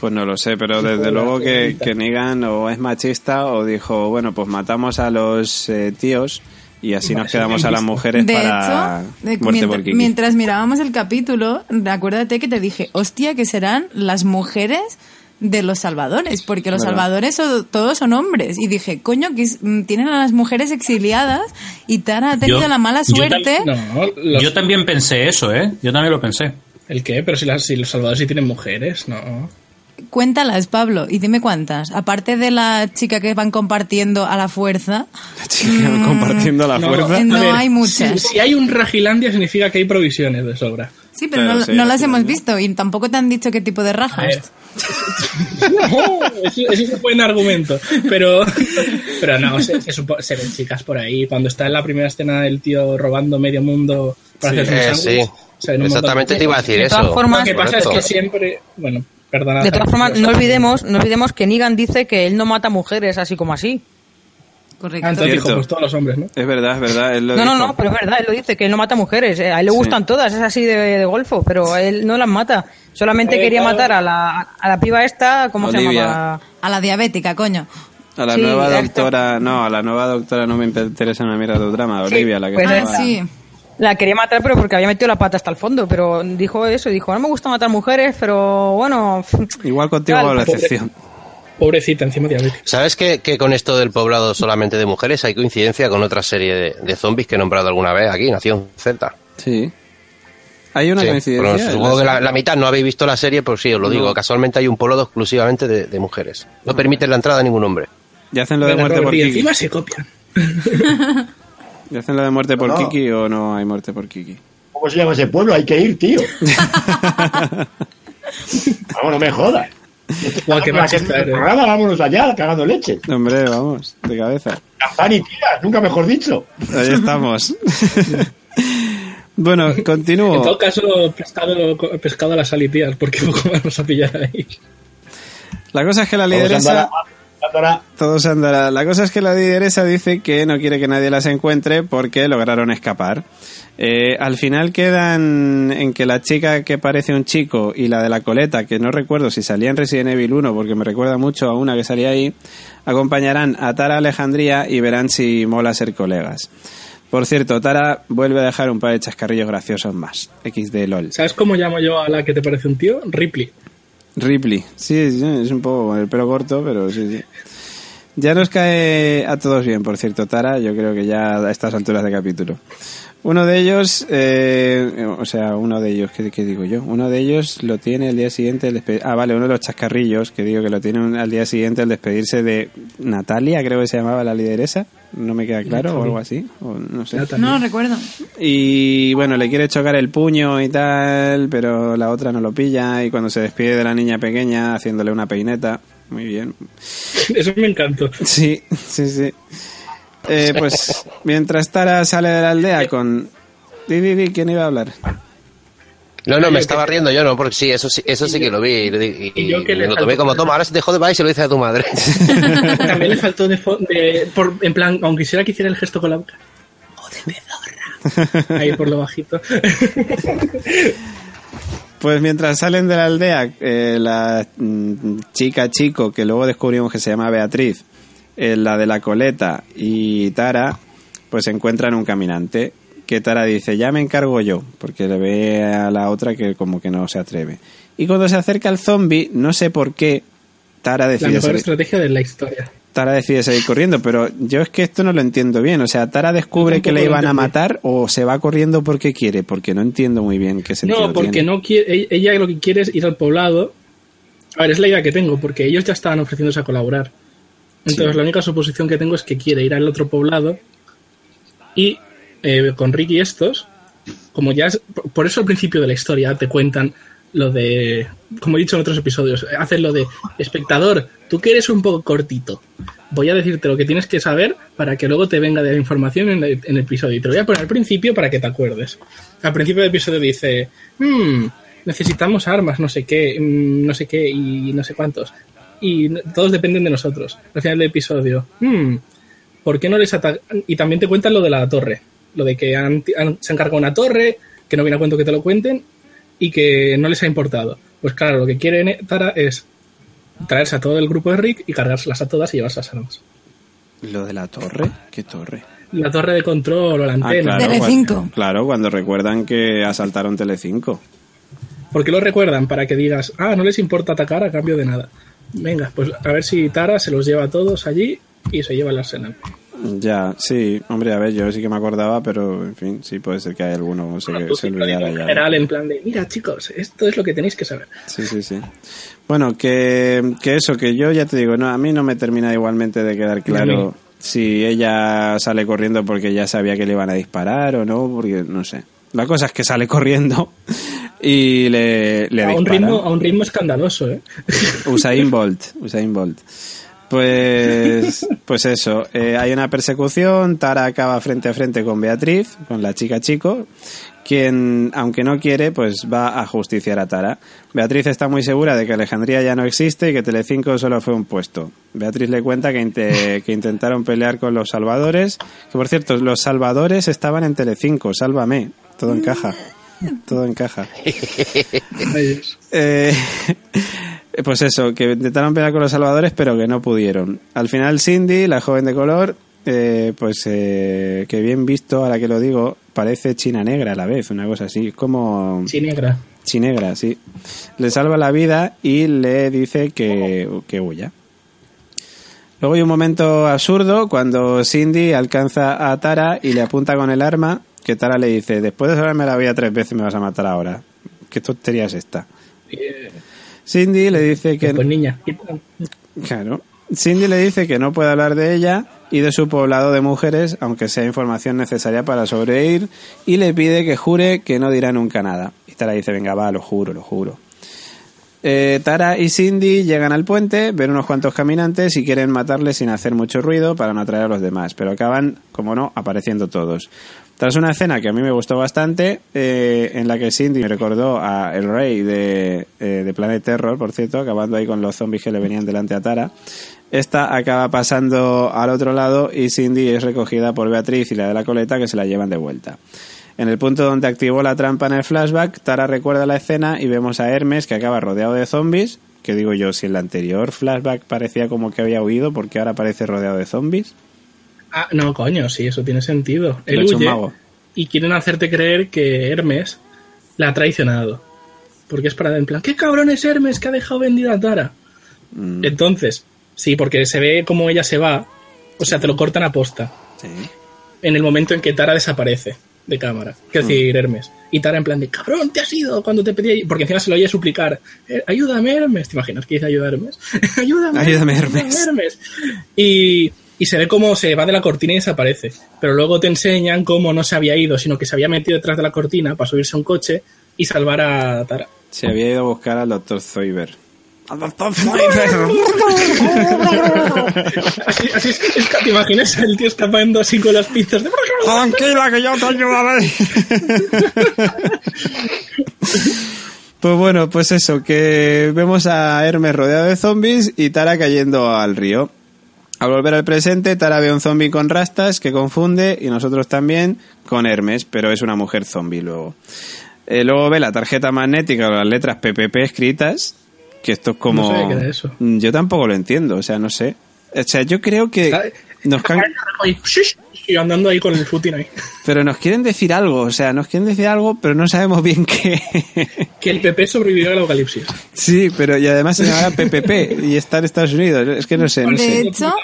Pues no lo sé, pero desde luego que, que Negan o es machista o dijo, bueno, pues matamos a los eh, tíos y así Vale, nos quedamos a las mujeres De para hecho, de- muerte mient- por Kiki. mientras mirábamos el capítulo, acuérdate que te dije, hostia, que serán las mujeres de los salvadores, porque los ¿Verdad? salvadores son- todos son hombres. Y dije, coño, que mm, tienen a las mujeres exiliadas y Tara ha tenido Yo- la mala yo suerte. No, los- Yo también pensé eso, ¿eh? Yo también lo pensé. ¿El qué? Pero si, las, si los salvadores sí tienen mujeres, no. Cuéntalas, Pablo, y dime cuántas. Aparte de la chica que van compartiendo a la fuerza, Chica, compartiendo la No, fuerza. No a ver, hay muchas. Si, si hay un Ragilandia significa que hay provisiones de sobra. Sí, pero Claro, no, sí, no las hemos no. visto y tampoco te han dicho qué tipo de A rajas. No, eso, eso es un buen argumento. Pero, pero no, se, se, supo- se ven chicas por ahí. Cuando está en la primera escena del tío robando medio mundo para Sí, hacerse un Eh, Exactamente te iba a decir De eso. todas formas- Lo que pasa es que siempre. Bueno, perdona. De todas formas, no olvidemos, no olvidemos que Negan dice que él no mata mujeres así como así. Correcto. Ah, entonces dijo, Cierto. pues todos los hombres, ¿no? Es verdad, es verdad. él lo No, no, dijo. no, pero es verdad, él lo dice, que él no mata mujeres. eh, A él le Sí. gustan todas, es así de, de golfo, pero él no las mata. Solamente Eh, quería claro. matar a la, a la piba esta, ¿cómo se llamaba? A la diabética, coño. A la Sí, nueva esto. doctora, no, a la nueva doctora no me interesa una mierda tu drama, Sí, Olivia, la que pues Ah, estaba- sí. La quería matar, pero porque había metido la pata hasta el fondo. Pero dijo eso, dijo, no me gusta matar mujeres, pero bueno. Igual contigo la pobre- excepción. Pobrecita, encima diabética. ¿Sabes que, que con esto del poblado solamente de mujeres hay coincidencia con otra serie de, de zombies que he nombrado alguna vez aquí, Nación Z? Sí. Hay una Sí, coincidencia. pero supongo que la, la mitad no habéis visto la serie, pues sí, os lo digo. Casualmente hay un poblado exclusivamente de, de mujeres. No permiten la entrada a ningún hombre. ¿Y hacen lo de muerte por y encima se copian. ¿Y hacen lo de muerte por No. Kiki o no hay muerte por Kiki? ¿Cómo se llama ese pueblo? Hay que ir, tío. Vamos, no me jodas. Qué machista programa, vámonos allá, cagando leche. Hombre, vamos, de cabeza. Champán y tiras, nunca mejor dicho. Ahí estamos. bueno, En continúo. todo caso, pescado, pescado a las salitías, porque poco vamos a pillar ahí. La cosa es que la Vamos a lideresa... andará. Todos andará. La cosa es que la lideresa dice que no quiere que nadie las encuentre porque lograron escapar. Eh, al final quedan en que la chica que parece un chico y la de la coleta, que no recuerdo si salía en Resident Evil 1 porque me recuerda mucho a una que salía ahí, acompañarán a Tara Alejandría y verán si mola ser colegas. Por cierto, Tara vuelve a dejar un par de chascarrillos graciosos más. XD LOL. ¿Sabes cómo llamo yo a la que te parece un tío? Ripley. Ripley. Sí, sí, es un poco con el pelo corto, pero sí, sí. Ya nos cae a todos bien, por cierto, Tara. Yo creo que ya a estas alturas de capítulo. Uno de ellos, eh, o sea, uno de ellos, ¿qué, qué digo yo? Uno de ellos lo tiene el día siguiente, el despe- ah, vale, uno de los chascarrillos, que digo que lo tiene un- al día siguiente al despedirse de Natalia, creo que se llamaba la lideresa, no me queda claro, o algo así, o no sé. Natalie. No lo recuerdo. Y bueno, le quiere chocar el puño y tal, pero la otra no lo pilla y cuando se despide de la niña pequeña haciéndole una peineta, muy bien. Eso me encantó. Sí, sí, sí. Eh, pues mientras Tara sale de la aldea con... Di, di, di, ¿quién iba a hablar? No, no, me estaba riendo yo, no, porque sí, eso sí, eso sí que lo vi. Y, y- y yo que me lo tomé como, toma, ahora se te jode, va y se lo dice a tu madre. También le faltó de, de- por, en plan, aunque quisiera que hiciera el gesto con la boca. Jódeme, zorra. Ahí por lo bajito. Pues mientras salen de la aldea, eh, la mm, chica chico, que luego descubrimos que se llama Beatriz, eh, la de la coleta y Tara, pues encuentran un caminante. Que Tara dice, ya me encargo yo, porque le ve a la otra que como que no se atreve. Y cuando se acerca el zombie, no sé por qué, Tara La decide, mejor salir, estrategia de la historia. Tara decide seguir corriendo, pero yo es que esto no lo entiendo bien. O sea, Tara descubre que le iban a matar o se va corriendo porque quiere, porque no entiendo muy bien qué sentido No, porque tiene. no quiere, e- ella lo que quiere es ir al poblado. A ver, es la idea que tengo, porque ellos ya estaban ofreciéndose a colaborar. Entonces la única suposición que tengo es que quiere ir al otro poblado y eh, con Ricky estos, como ya es, por eso al principio de la historia te cuentan lo de, como he dicho en otros episodios, hacen lo de espectador, tú que eres un poco cortito, voy a decirte lo que tienes que saber para que luego te venga de la información en el, episodio. Y te lo voy a poner al principio para que te acuerdes. Al principio del episodio dice, "Hmm, necesitamos armas, no sé qué, mm, no sé qué y no sé cuántos. Y todos dependen de nosotros. Al final del episodio, "Hmm, ¿por qué no les atacan? Y también te cuentan lo de la torre. Lo de que han- se han cargado una torre, que no viene a cuento que te lo cuenten y que no les ha importado. Pues claro, lo que quiere Tara es traerse a todo el grupo de Rick y cargárselas a todas y llevarse las armas. ¿Lo de la torre? ¿Qué torre? La torre de control o la Ah, antena. claro, Telecinco. cuando- claro, cuando recuerdan que asaltaron Telecinco. ¿Por qué lo recuerdan? Para que digas, ah, no les importa atacar a cambio de nada. Venga, pues a ver si Tara se los lleva a todos allí y se lleva el arsenal. Ya, sí, hombre, a ver, yo sí que me acordaba, pero en fin, sí puede ser que hay alguno se, Bueno, se olvidara en ya. general, en plan de, mira chicos, esto es lo que tenéis que saber. Sí, sí, sí. Bueno, que, que eso, que yo ya te digo, no, a mí no me termina igualmente de quedar claro si ella sale corriendo porque ya sabía que le iban a disparar o no, porque no sé. La cosa es que sale corriendo y le, le A un, ritmo, a un ritmo escandaloso, ¿eh? Usain Bolt, Usain Bolt. Pues, pues eso, eh, hay una persecución, Tara acaba frente a frente con Beatriz, con la chica chico, quien, aunque no quiere, pues va a justiciar a Tara. Beatriz está muy segura de que Alejandría ya no existe y que Telecinco solo fue un puesto. Beatriz le cuenta que, inte- que intentaron pelear con los salvadores, que por cierto, los salvadores estaban en Telecinco, sálvame, todo encaja, todo encaja. Eh, pues eso, que intentaron pelear con los salvadores, pero que no pudieron. Al final, Cindy, la joven de color, eh, pues eh, que bien visto, ahora que lo digo, parece china negra a la vez, una cosa así, como Sí, negra. chinegra, sí. Le salva la vida y le dice que, que huya. Luego hay un momento absurdo cuando Cindy alcanza a Tara y le apunta con el arma, que Tara le dice, después de salvarme la vida tres veces me vas a matar ahora. ¿Qué tontería es esta? Cindy le dice que... Pues niña, Claro. Cindy le dice que no puede hablar de ella y de su poblado de mujeres, aunque sea información necesaria para sobrevivir, y le pide que jure que no dirá nunca nada. Y Tara dice, venga, va, lo juro, lo juro. Eh, Tara y Cindy llegan al puente, ven unos cuantos caminantes y quieren matarles sin hacer mucho ruido para no atraer a los demás, pero acaban, como no, apareciendo todos. Tras una escena que a mí me gustó bastante, eh, en la que Cindy me recordó a El Rey de, eh, de Planet Terror, por cierto, acabando ahí con los zombies que le venían delante a Tara. Esta acaba pasando al otro lado y Cindy es recogida por Beatriz y la de la coleta que se la llevan de vuelta. En el punto donde activó la trampa en el flashback, Tara recuerda la escena y vemos a Hermes que acaba rodeado de zombies. Que digo yo, si en el anterior flashback parecía como que había huido, ¿por qué ahora parece rodeado de zombies? Ah, no, coño, sí, eso tiene sentido. Él mago. y quieren hacerte creer que Hermes la ha traicionado. Porque es para en plan, ¿qué cabrón es Hermes que ha dejado vendida a Tara? Mm, Entonces, sí, porque se ve como ella se va, o sea, te lo cortan a posta, sí. en el momento en que Tara desaparece de cámara. Es Mm. decir, Hermes. Y Tara en plan de, cabrón, te has ido cuando te pedí... Porque encima se lo oye suplicar, "Eh, ayúdame, Hermes. ¿Te imaginas que dice ayuda Hermes? ayúdame, Ayúdame, Hermes. Hermes. Y, y se ve cómo se va de la cortina y desaparece. Pero luego te enseñan cómo no se había ido, sino que se había metido detrás de la cortina para subirse a un coche y salvar a Tara. Se había ido a buscar al doctor Zoiber. ¡Al doctor Así, así es, es que te imaginas el tío escapando así con las pistas de... Tranquila, que yo te ayudaré. Pues bueno, pues eso, que vemos a Hermes rodeado de zombies y Tara cayendo al río. Al volver al presente, Tara ve a un zombie con rastas que confunde y nosotros también con Hermes, pero es una mujer zombie luego. Eh, luego ve la tarjeta magnética con las letras PPP escritas, que esto es como... No era eso. Mm, Yo tampoco lo entiendo, o sea, no sé. O sea, yo creo que nos can- Y andando ahí con el footing ahí. Pero nos quieren decir algo, o sea, nos quieren decir algo, pero no sabemos bien qué. Que el PP sobrevivió al apocalipsis. sí, pero y además se llama PPP y está en Estados Unidos. Es que no sé, no De sé. hecho,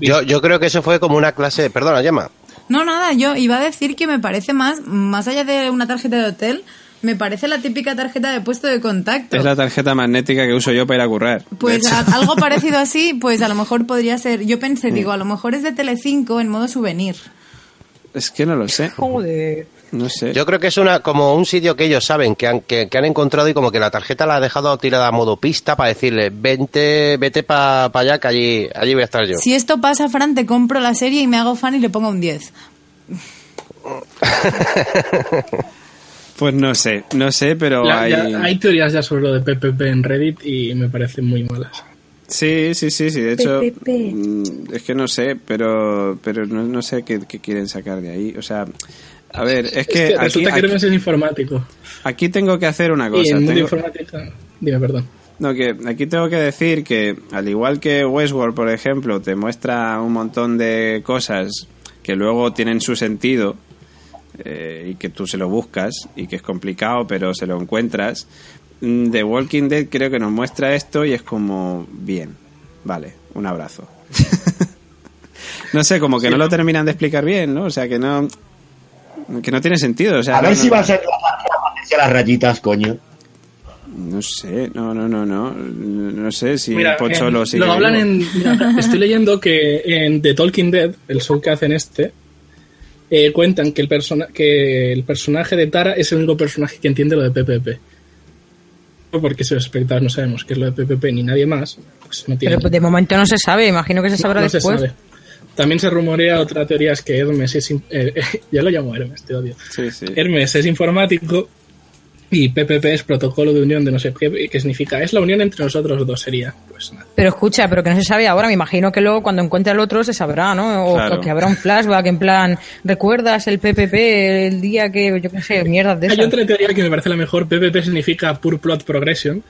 Yo, yo creo que eso fue como una clase. Perdona, Gemma. no, nada, yo iba a decir que me parece más, más allá de una tarjeta de hotel, me parece la típica tarjeta de puesto de contacto. Es la tarjeta magnética que uso yo para ir a currar. Pues a- algo parecido así, pues a lo mejor podría ser. Yo pensé, digo, a lo mejor es de Telecinco en modo souvenir. Es que no lo sé. Joder. No sé. Yo creo que es una como un sitio que ellos saben que han, que, que han encontrado y como que la tarjeta la ha dejado tirada a modo pista para decirle vente vete para allá que allí allí voy a estar yo. Si esto pasa, Fran, te compro la serie y me hago fan y le pongo un 10. Pues no sé, no sé, pero La- hay... ya- hay teorías ya sobre lo de PPP en Reddit y me parecen muy malas. Sí, sí, sí, sí. De hecho, PPP. mm, es que no sé, pero, pero no, no sé qué, qué quieren sacar de ahí. O sea, a ver, es Es que, que aquí, resulta que aquí, Hermes es informático. aquí tengo que hacer una y cosa. en mundo tengo- informática... Dime, perdón. No, que aquí tengo que decir que al igual que Westworld, por ejemplo, te muestra un montón de cosas que luego tienen su sentido eh, y que tú se lo buscas y que es complicado, pero se lo encuentras. mm, The Walking Dead creo que nos muestra esto y es como bien, vale, un abrazo. no sé, como que no lo terminan de explicar bien, ¿no? O sea, que no que no tiene sentido, o sea, A no- ver si no- va a ser la las rayitas, coño. no sé, no, no, no, no, no sé si Mira, Pocholo en- sigue lo hablan en. mira, estoy leyendo que en The Talking Dead, el show que hacen este, eh, cuentan que el, persona, que el personaje de Tara es el único personaje que entiende lo de PPP. porque si los espectadores no sabemos qué es lo de PPP ni nadie más, pues no tiene. Pero de momento no se sabe, imagino que se sabrá no se después. sabe. También se rumorea otra teoría es que Hermes es. eh, ya lo llamo Hermes, te odio. Sí, sí. Hermes es informático y PPP es protocolo de unión de no sé qué, que significa es la unión entre nosotros dos, sería. Pues nada. Pero escucha, pero que no se sabe ahora, me imagino que luego cuando encuentre al otro se sabrá, ¿no? O, Claro. o que habrá un flashback en plan, ¿recuerdas el PPP el día que, yo qué sé, mierdas de Hay esas? otra teoría que me parece la mejor. PPP significa Poor Plot Progression,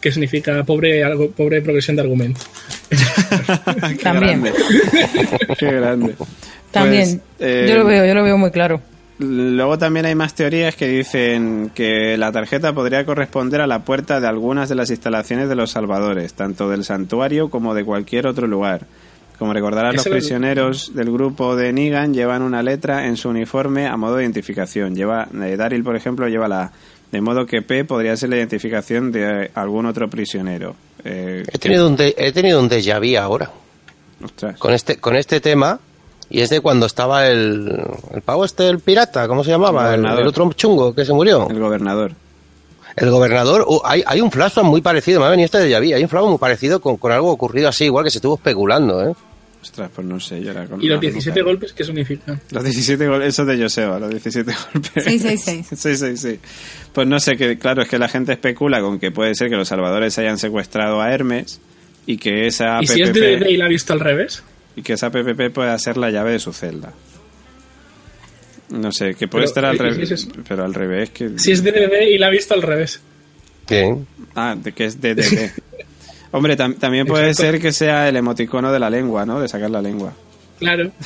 que significa pobre, algo, pobre progresión de argumento. Qué También. grande. Qué grande. También, Pues, eh, yo lo veo, yo lo veo muy claro. Luego también hay más teorías que dicen que la tarjeta podría corresponder a la puerta de algunas de las instalaciones de los salvadores, tanto del santuario como de cualquier otro lugar. Como recordarás, los prisioneros del grupo de Negan llevan una letra en su uniforme a modo de identificación. Lleva, eh, Daryl, por ejemplo, lleva la A. De modo que P podría ser la identificación de algún otro prisionero. Eh, He tenido un, de- he tenido un déjà vu ahora ostras. con este, con este tema. Y es de cuando estaba el, el pavo este, el pirata, ¿cómo se llamaba? El El, el otro chungo que se murió. El gobernador. El gobernador, uh, hay, hay un flashback muy parecido, me ha venido este de Yaví, hay un flashback muy parecido con, con algo ocurrido así, igual que se estuvo especulando, ¿eh? Ostras, pues no sé, yo era con ¿Y los no, 17 nunca. golpes qué significan? Los 17 goles, eso de Joseba, los 17 golpes. 666. Sí, sí, sí. Pues no sé, que claro, es que la gente especula con que puede ser que los salvadores hayan secuestrado a Hermes y que esa ¿Y si es PPP, de y la ha visto al revés? Y que esa PPP pueda ser la llave de su celda. No sé, que puede Pero, estar al ¿y si revés, es pero al revés que Si es DDD y la ha visto al revés. Bien. ah, de que es DDD. Hombre, tam- también puede Exacto. ser que sea el emoticono de la lengua, ¿no? De sacar la lengua. Claro.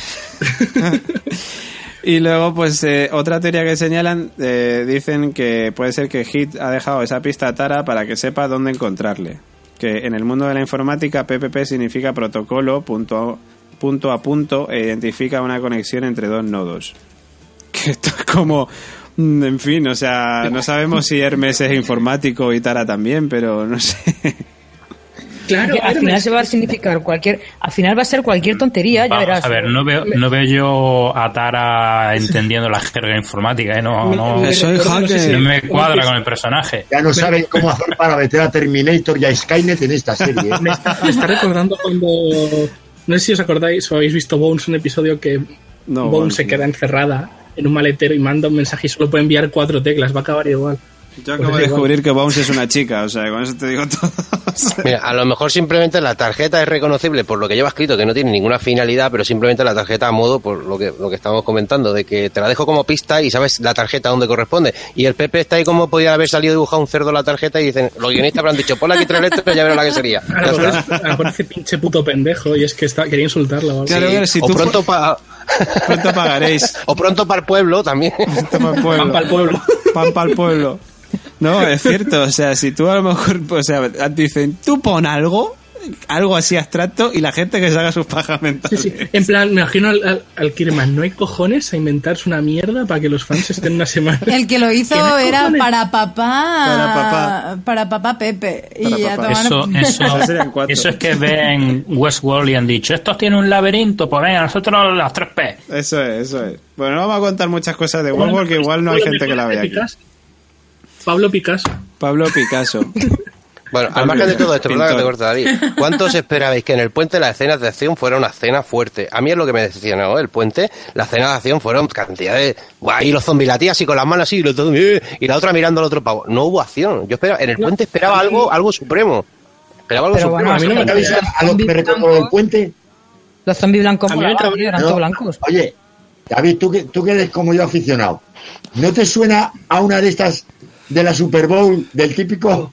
Y luego, pues, eh, otra teoría que señalan, eh, dicen que puede ser que Hit ha dejado esa pista a Tara para que sepa dónde encontrarle. Que en el mundo de la informática, PPP significa protocolo punto, punto a punto e identifica una conexión entre dos nodos. Que esto es como, mm, en fin, o sea, no sabemos si Hermes es informático y Tara también, pero no sé. Claro, Que al Hermes. final se va a significar cualquier, al final va a ser cualquier tontería, ya Vamos verás. a ver, no veo, no veo yo a Tara entendiendo la jerga informática, ¿eh? No, no, Soy no sé si- no me cuadra con el personaje. Ya no saben cómo hacer para meter a Terminator y a Skynet en esta serie. ¿eh? Me está, me está recordando cuando. No sé si os acordáis o habéis visto Bones, un episodio que No, Bones se queda encerrada en un maletero y manda un mensaje y solo puede enviar cuatro teclas, va a acabar igual. Yo acabo Pues de igual. descubrir que Bones es una chica, o sea, con eso te digo todo. Mira, a lo mejor simplemente la tarjeta es reconocible por lo que lleva escrito, que no tiene ninguna finalidad, pero simplemente la tarjeta a modo, por lo que, lo que estamos comentando, de que te la dejo como pista y sabes la tarjeta a dónde corresponde. Y el Pepe está ahí como podía haber salido dibujado un cerdo la tarjeta y dicen, los guionistas habrán dicho, ponle aquí tres letras y ya verás la que sería. A Ya lo mejor está. es- que pinche puto pendejo y es que está, quería insultarlo. o algo. Claro, claro, si o tú pronto pa- pronto pagaréis. o pronto para el pueblo también. Toma el pueblo. Pan pa'l pueblo. Pan pa'l pueblo. No, es cierto, o sea, si tú a lo mejor, o sea, dicen, tú pon algo, algo así abstracto y la gente que se haga sus pajas mentales. sí. En plan, me imagino al, al, al Kirman, no hay cojones a inventarse una mierda para que los fans estén una semana. El que lo hizo ¿Qué me era cojones? para papá. Para papá. Para papá Pepe. Para y a tomar- Eso, eso, eso es que ven Westworld y han dicho, estos tienen un laberinto, pues venga, nosotros las tres P. Eso es, eso es. Bueno, no vamos a contar muchas cosas de Westworld que igual no hay gente que la vea aquí. Pablo Picasso. Pablo Picasso. Bueno, al margen de todo esto, perdona que te David. ¿Cuántos esperabais que en el puente las escenas de acción fuera una escena fuerte? A mí es lo que me decepcionó, ¿eh? el puente, las escenas de acción fueron cantidad de... Buah, y los zombies, la tía así con las manos así, y, los zombies, eh, y la otra mirando al otro pavo. No hubo acción. Yo esperaba, en el puente esperaba algo, algo supremo. Esperaba algo Pero supremo. bueno, a mí no me ¿Sabéis a lo que del puente? Los zombies blancos molaban, tío, eran No. todos blancos. Oye, David, tú que, tú que eres como yo aficionado, ¿no te suena a una de estas de la Super Bowl, del típico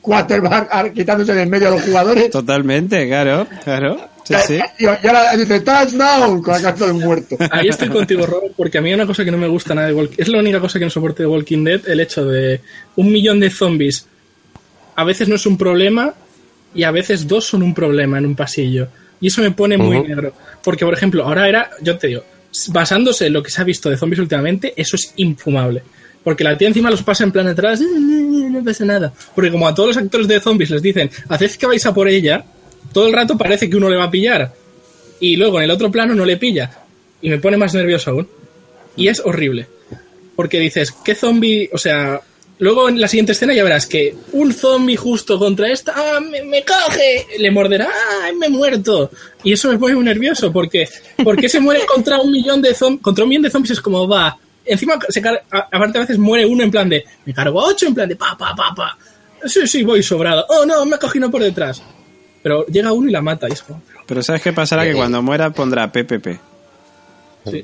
quarterback quitándose en el medio a los jugadores? Totalmente, claro, claro. Sí, sí. Y ahora dice touchdown con la carta de un muerto. Ahí estoy contigo, Robert, porque a mí hay una cosa que no me gusta nada de Walking Es la única cosa que no soporte de Walking Dead, el hecho de un millón de zombies. A veces no es un problema y a veces dos son un problema en un pasillo. Y eso me pone muy negro. Porque, por ejemplo, ahora era, yo te digo, basándose en lo que se ha visto de zombies últimamente, eso es infumable. Porque la tía encima los pasa en plan atrás, "Eh, no pasa nada. Porque como a todos los actores de zombies les dicen, haced que vais a por ella, todo el rato parece que uno le va a pillar. Y luego en el otro plano no le pilla. Y me pone más nervioso aún. Y es horrible. Porque dices, ¿qué zombie? O sea, Luego en la siguiente escena ya verás que un zombie justo contra esta, ¡ah, me, me coge! Le morderá, ¡ah, me he muerto! Y eso me pone muy nervioso porque, porque se muere contra un millón de zombies, contra un millón de zombies es como va. Encima, se car- aparte a veces muere uno en plan de, me cargo a ocho en plan de, pa, pa, pa, pa. Sí, sí, voy sobrado. Oh, no, me ha cogido por detrás. Pero llega uno y la mata como, Pero ¿sabes qué pasará? Que cuando muera pondrá PPP sí,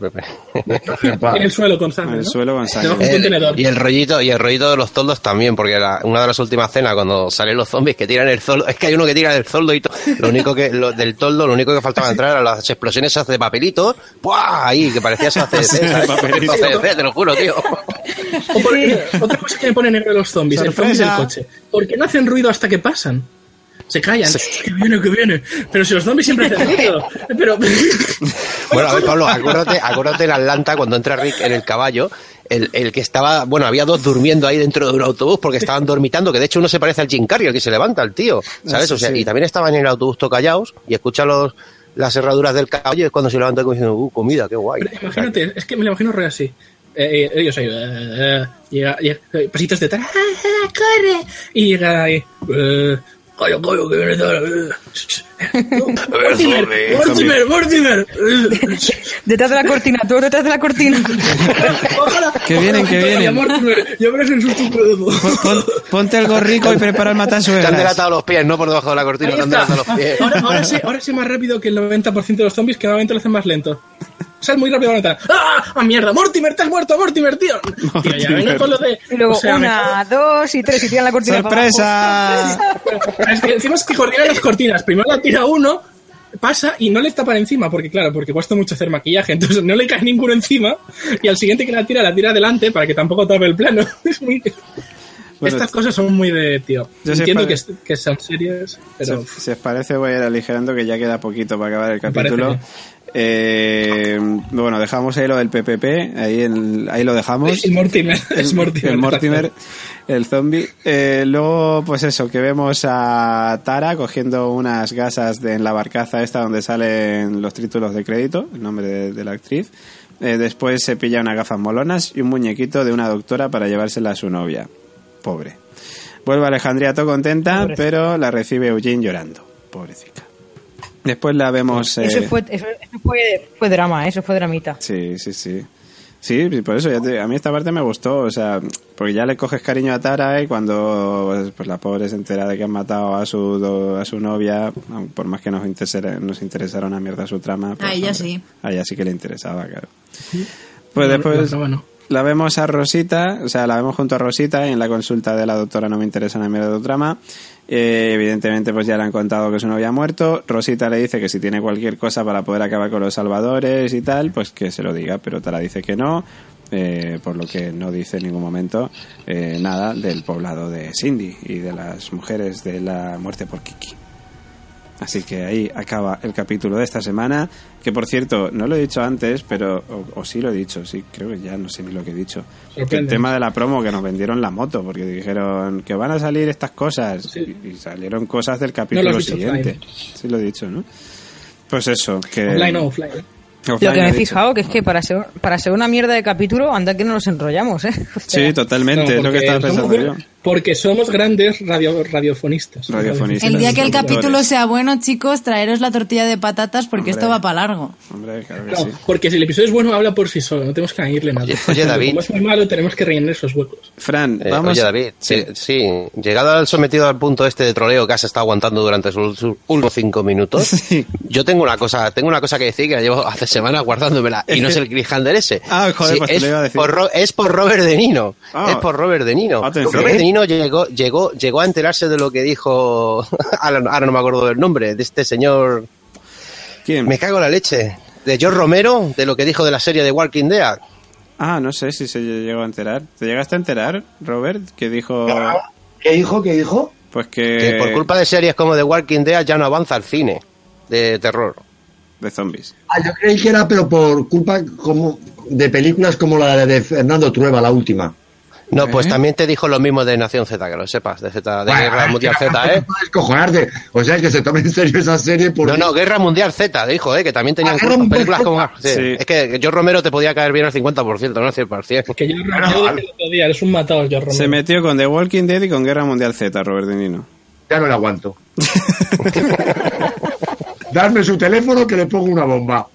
en el suelo constante, en el ¿no? suelo con sangre. contenedor. Y el rollito, y el rollito de los toldos también, porque la- una de las últimas cenas, cuando salen los zombies que tiran el zoldo, es que hay uno que tira el zoldo y to- lo único que, lo, del toldo, lo único que faltaba entrar eran las explosiones esas de papelito, ¡buah! ahí, que parecía esa CDC, te lo juro, tío. O por- eh, otra cosa que me pone negro los zombies, el zombie del coche. ¿Por qué no hacen ruido hasta que pasan? Se callan. Que viene, que viene. Pero si los zombies siempre hacen ruido. Pero. Bueno, a ver, Pablo, acuérdate, acuérdate en Atlanta cuando entra Rick en el caballo, el, el que estaba, bueno, había dos durmiendo ahí dentro de un autobús porque estaban dormitando, que de hecho uno se parece al Jim Carrey, el que se levanta, el tío, ¿sabes? O sea, sí. y también estaban en el autobús todo callados y escucha los, las herraduras del caballo y es cuando se levanta como diciendo, uh, comida, qué guay. Pero imagínate, es que me lo imagino re así. Eh, eh, ellos ahí, eh, eh, llega, llega, pasitos detrás, ¡ah, ah, corre! Y llega ahí, eh, calla, calla, que viene eh, Mortimer, Mortimer, Mortimer, Detrás de la cortina, todos detrás de la cortina. ojalá, Que vienen, que vienen. Mortimer, ya verás el susto que ponte el gorrico y prepara el Te han matasuegras. delatado los pies, no por debajo de la cortina, te han delatado los pies. Ahora, ahora, sé, ahora sé más rápido que el 90% de los zombies que normalmente lo hacen más lento. Sal muy rápido a la ventana. ¡Ah! ¡Ah, mierda! ¡Mortimer, te has muerto! ¡Mortimer, tío! Tío, ya venga con lo de... Y luego o sea, me una, dos y tres y tiran la cortina para abajo. ¡Sorpresa! Es que encima es que coordinan las cortinas. Primero la tira uno, pasa y no le tapan encima, porque claro, porque cuesta mucho hacer maquillaje, entonces no le cae ninguno encima, y al siguiente que la tira, la tira adelante para que tampoco tape el plano. Es muy... Bueno, Estas cosas son muy de, tío. Entiendo que, que son serias, pero... Si, si os parece, voy a ir aligerando que ya queda poquito para acabar el capítulo. Eh, bueno, dejamos ahí lo del PPP, ahí, en- ahí lo dejamos. El Mortimer, es Mortimer. El Mortimer, el zombie. Eh, luego, pues eso, que vemos a Tara cogiendo unas gasas de, en la barcaza esta donde salen los títulos de crédito, el nombre de, de la actriz. Eh, después se pilla unas gafas molonas y un muñequito de una doctora para llevársela a su novia. Pobre. Vuelve a Alejandría todo contenta, pero la recibe Eugene llorando. Pobrecita. Después la vemos... Eso, eh, fue, eso, eso fue, fue drama, ¿eh? eso fue dramita. Sí, sí, sí. Sí, sí, por eso ya te- a mí esta parte me gustó, o sea, porque ya le coges cariño a Tara y cuando pues, la pobre se entera de que han matado a su do- a su novia, por más que nos interesara, nos interesara una mierda su trama. pues, A ella hombre, sí. A ella sí que le interesaba, claro. Pues No, después no, bueno. La vemos a Rosita, o sea, la vemos junto a Rosita en la consulta de la doctora no me interesa una mierda de trama. Eh, evidentemente, pues ya le han contado que su novia ha muerto. Rosita le dice que si tiene cualquier cosa para poder acabar con los salvadores y tal, pues que se lo diga, pero Tara dice que no, eh, por lo que no dice en ningún momento eh, nada del poblado de Cindy y de las mujeres de la muerte por Kiki. Así que ahí acaba el capítulo de esta semana, que por cierto, no lo he dicho antes, pero, o, o sí lo he dicho, sí, creo que ya no sé ni lo que he dicho. Que el Sorprende. tema de la promo, que nos vendieron la moto, porque dijeron que van a salir estas cosas, Sí. y, y salieron cosas del capítulo dicho siguiente. Sí lo he dicho, ¿no? Pues eso, que... Offline o offline. Lo offline que me he fijado que es que para ser, para ser una mierda de capítulo, anda que no nos enrollamos, ¿eh? O sea, Sí, totalmente, No, es lo que estaba pensando yo. Porque somos grandes radio, radiofonistas. Radiofonistas. El día que el capítulo sea bueno, chicos, traeros la tortilla de patatas porque Hombre. esto va para largo. Hombre, claro que No, sí. porque si el episodio es bueno, habla por sí solo, no tenemos que añadirle nada. Oye, oye, David. Como es muy malo, tenemos que rellenar esos huecos. Fran, Eh, vamos... Oye, David, sí. sí, llegado al sometido al punto este de troleo que has estado aguantando durante sus últimos cinco minutos, Sí. yo tengo una cosa, tengo una cosa que decir que la llevo hace semanas guardándomela y no es el cliffhanger ese. Ah, joder, pues te es, lo iba a decir. Por, es por Robert De Nino. Ah. es por Robert De Nino. Atención. Robert De Nino llegó, llegó, llegó a enterarse de lo que dijo, ahora, no- ahora no me acuerdo del nombre, de este señor, ¿Quién? me cago en la leche, de George Romero, de lo que dijo de la serie de Walking Dead. Ah, no sé si se llegó a enterar. ¿Te llegaste a enterar, Robert? Que dijo... ¿Qué dijo? ¿Qué dijo? Pues que... Que por culpa de series como The Walking Dead ya no avanza el cine de terror. De zombies. Ah, yo creí que era, pero por culpa como de películas como la de Fernando Trueba, la última. No, pues ¿Eh? también te dijo lo mismo de Nación Z, que lo sepas, de Z, de Bueno, Guerra es Mundial Z, no ¿eh? cojonarte. O sea, es que se tome en serio esa serie por No, no, Guerra Mundial Z, dijo, ¿eh? Que también tenían Ah, películas como... Sí. Sí. Es que yo Romero te podía caer bien al 50%, no al 100%. Que yo, otro día, eres un matado, yo Romero. Se metió con The Walking Dead y con Guerra Mundial Z, Robert De Nino. Ya no le aguanto. Darme su teléfono que le pongo una bomba.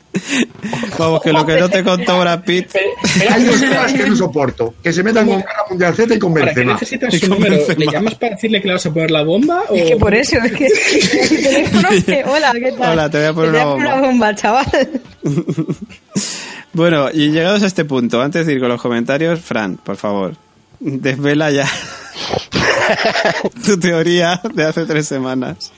Vamos, que lo que no te contó Brad Pitt. Hay dos cosas que no soporto. Que se metan con Guerra Mundial Z y con ¿Para qué Benzema. necesitas su número? ¿Le llamas para decirle que le vas a poner la bomba? O... Es que por eso, es que el teléfono que- Hola, ¿qué tal? Hola, te voy a poner Te una bomba. una bomba, chaval. Bueno, y llegados a este punto, antes de ir con los comentarios, Fran, por favor, desvela ya tu teoría de hace tres semanas.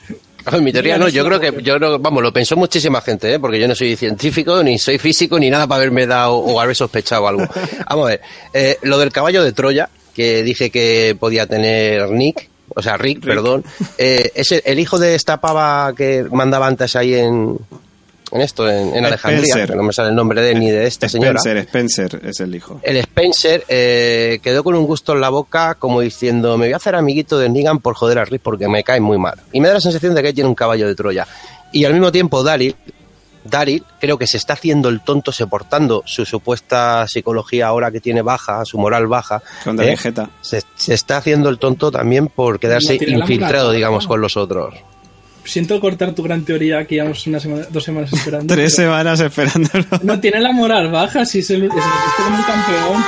Ay, mi teoría no, yo creo que, yo creo, vamos, lo pensó muchísima gente, ¿eh? porque yo no soy científico, ni soy físico, ni nada para haberme dado o haber sospechado algo. Vamos a ver, eh, lo del caballo de Troya, que dije que podía tener Nick, o sea, Rick, perdón, eh, es el, el hijo de esta pava que mandaba antes ahí en, en esto, en, en Alejandría, Spencer. que no me sale el nombre de ni de esta señora. Spencer, Spencer es el hijo. El Spencer eh, quedó con un gusto en la boca como diciendo, me voy a hacer amiguito de Negan por joder a Rick porque me cae muy mal. Y me da la sensación de que tiene un caballo de Troya. Y al mismo tiempo Daryl, Daryl creo que se está haciendo el tonto soportando su supuesta psicología ahora que tiene baja, su moral baja. Con ¿eh? Se, se está haciendo el tonto también por quedarse infiltrado, digamos, con los otros. Siento cortar tu gran teoría que llevamos una semana, dos semanas esperando. Tres semanas esperándolo. No tiene la moral baja, si es el, es el, es el campeón.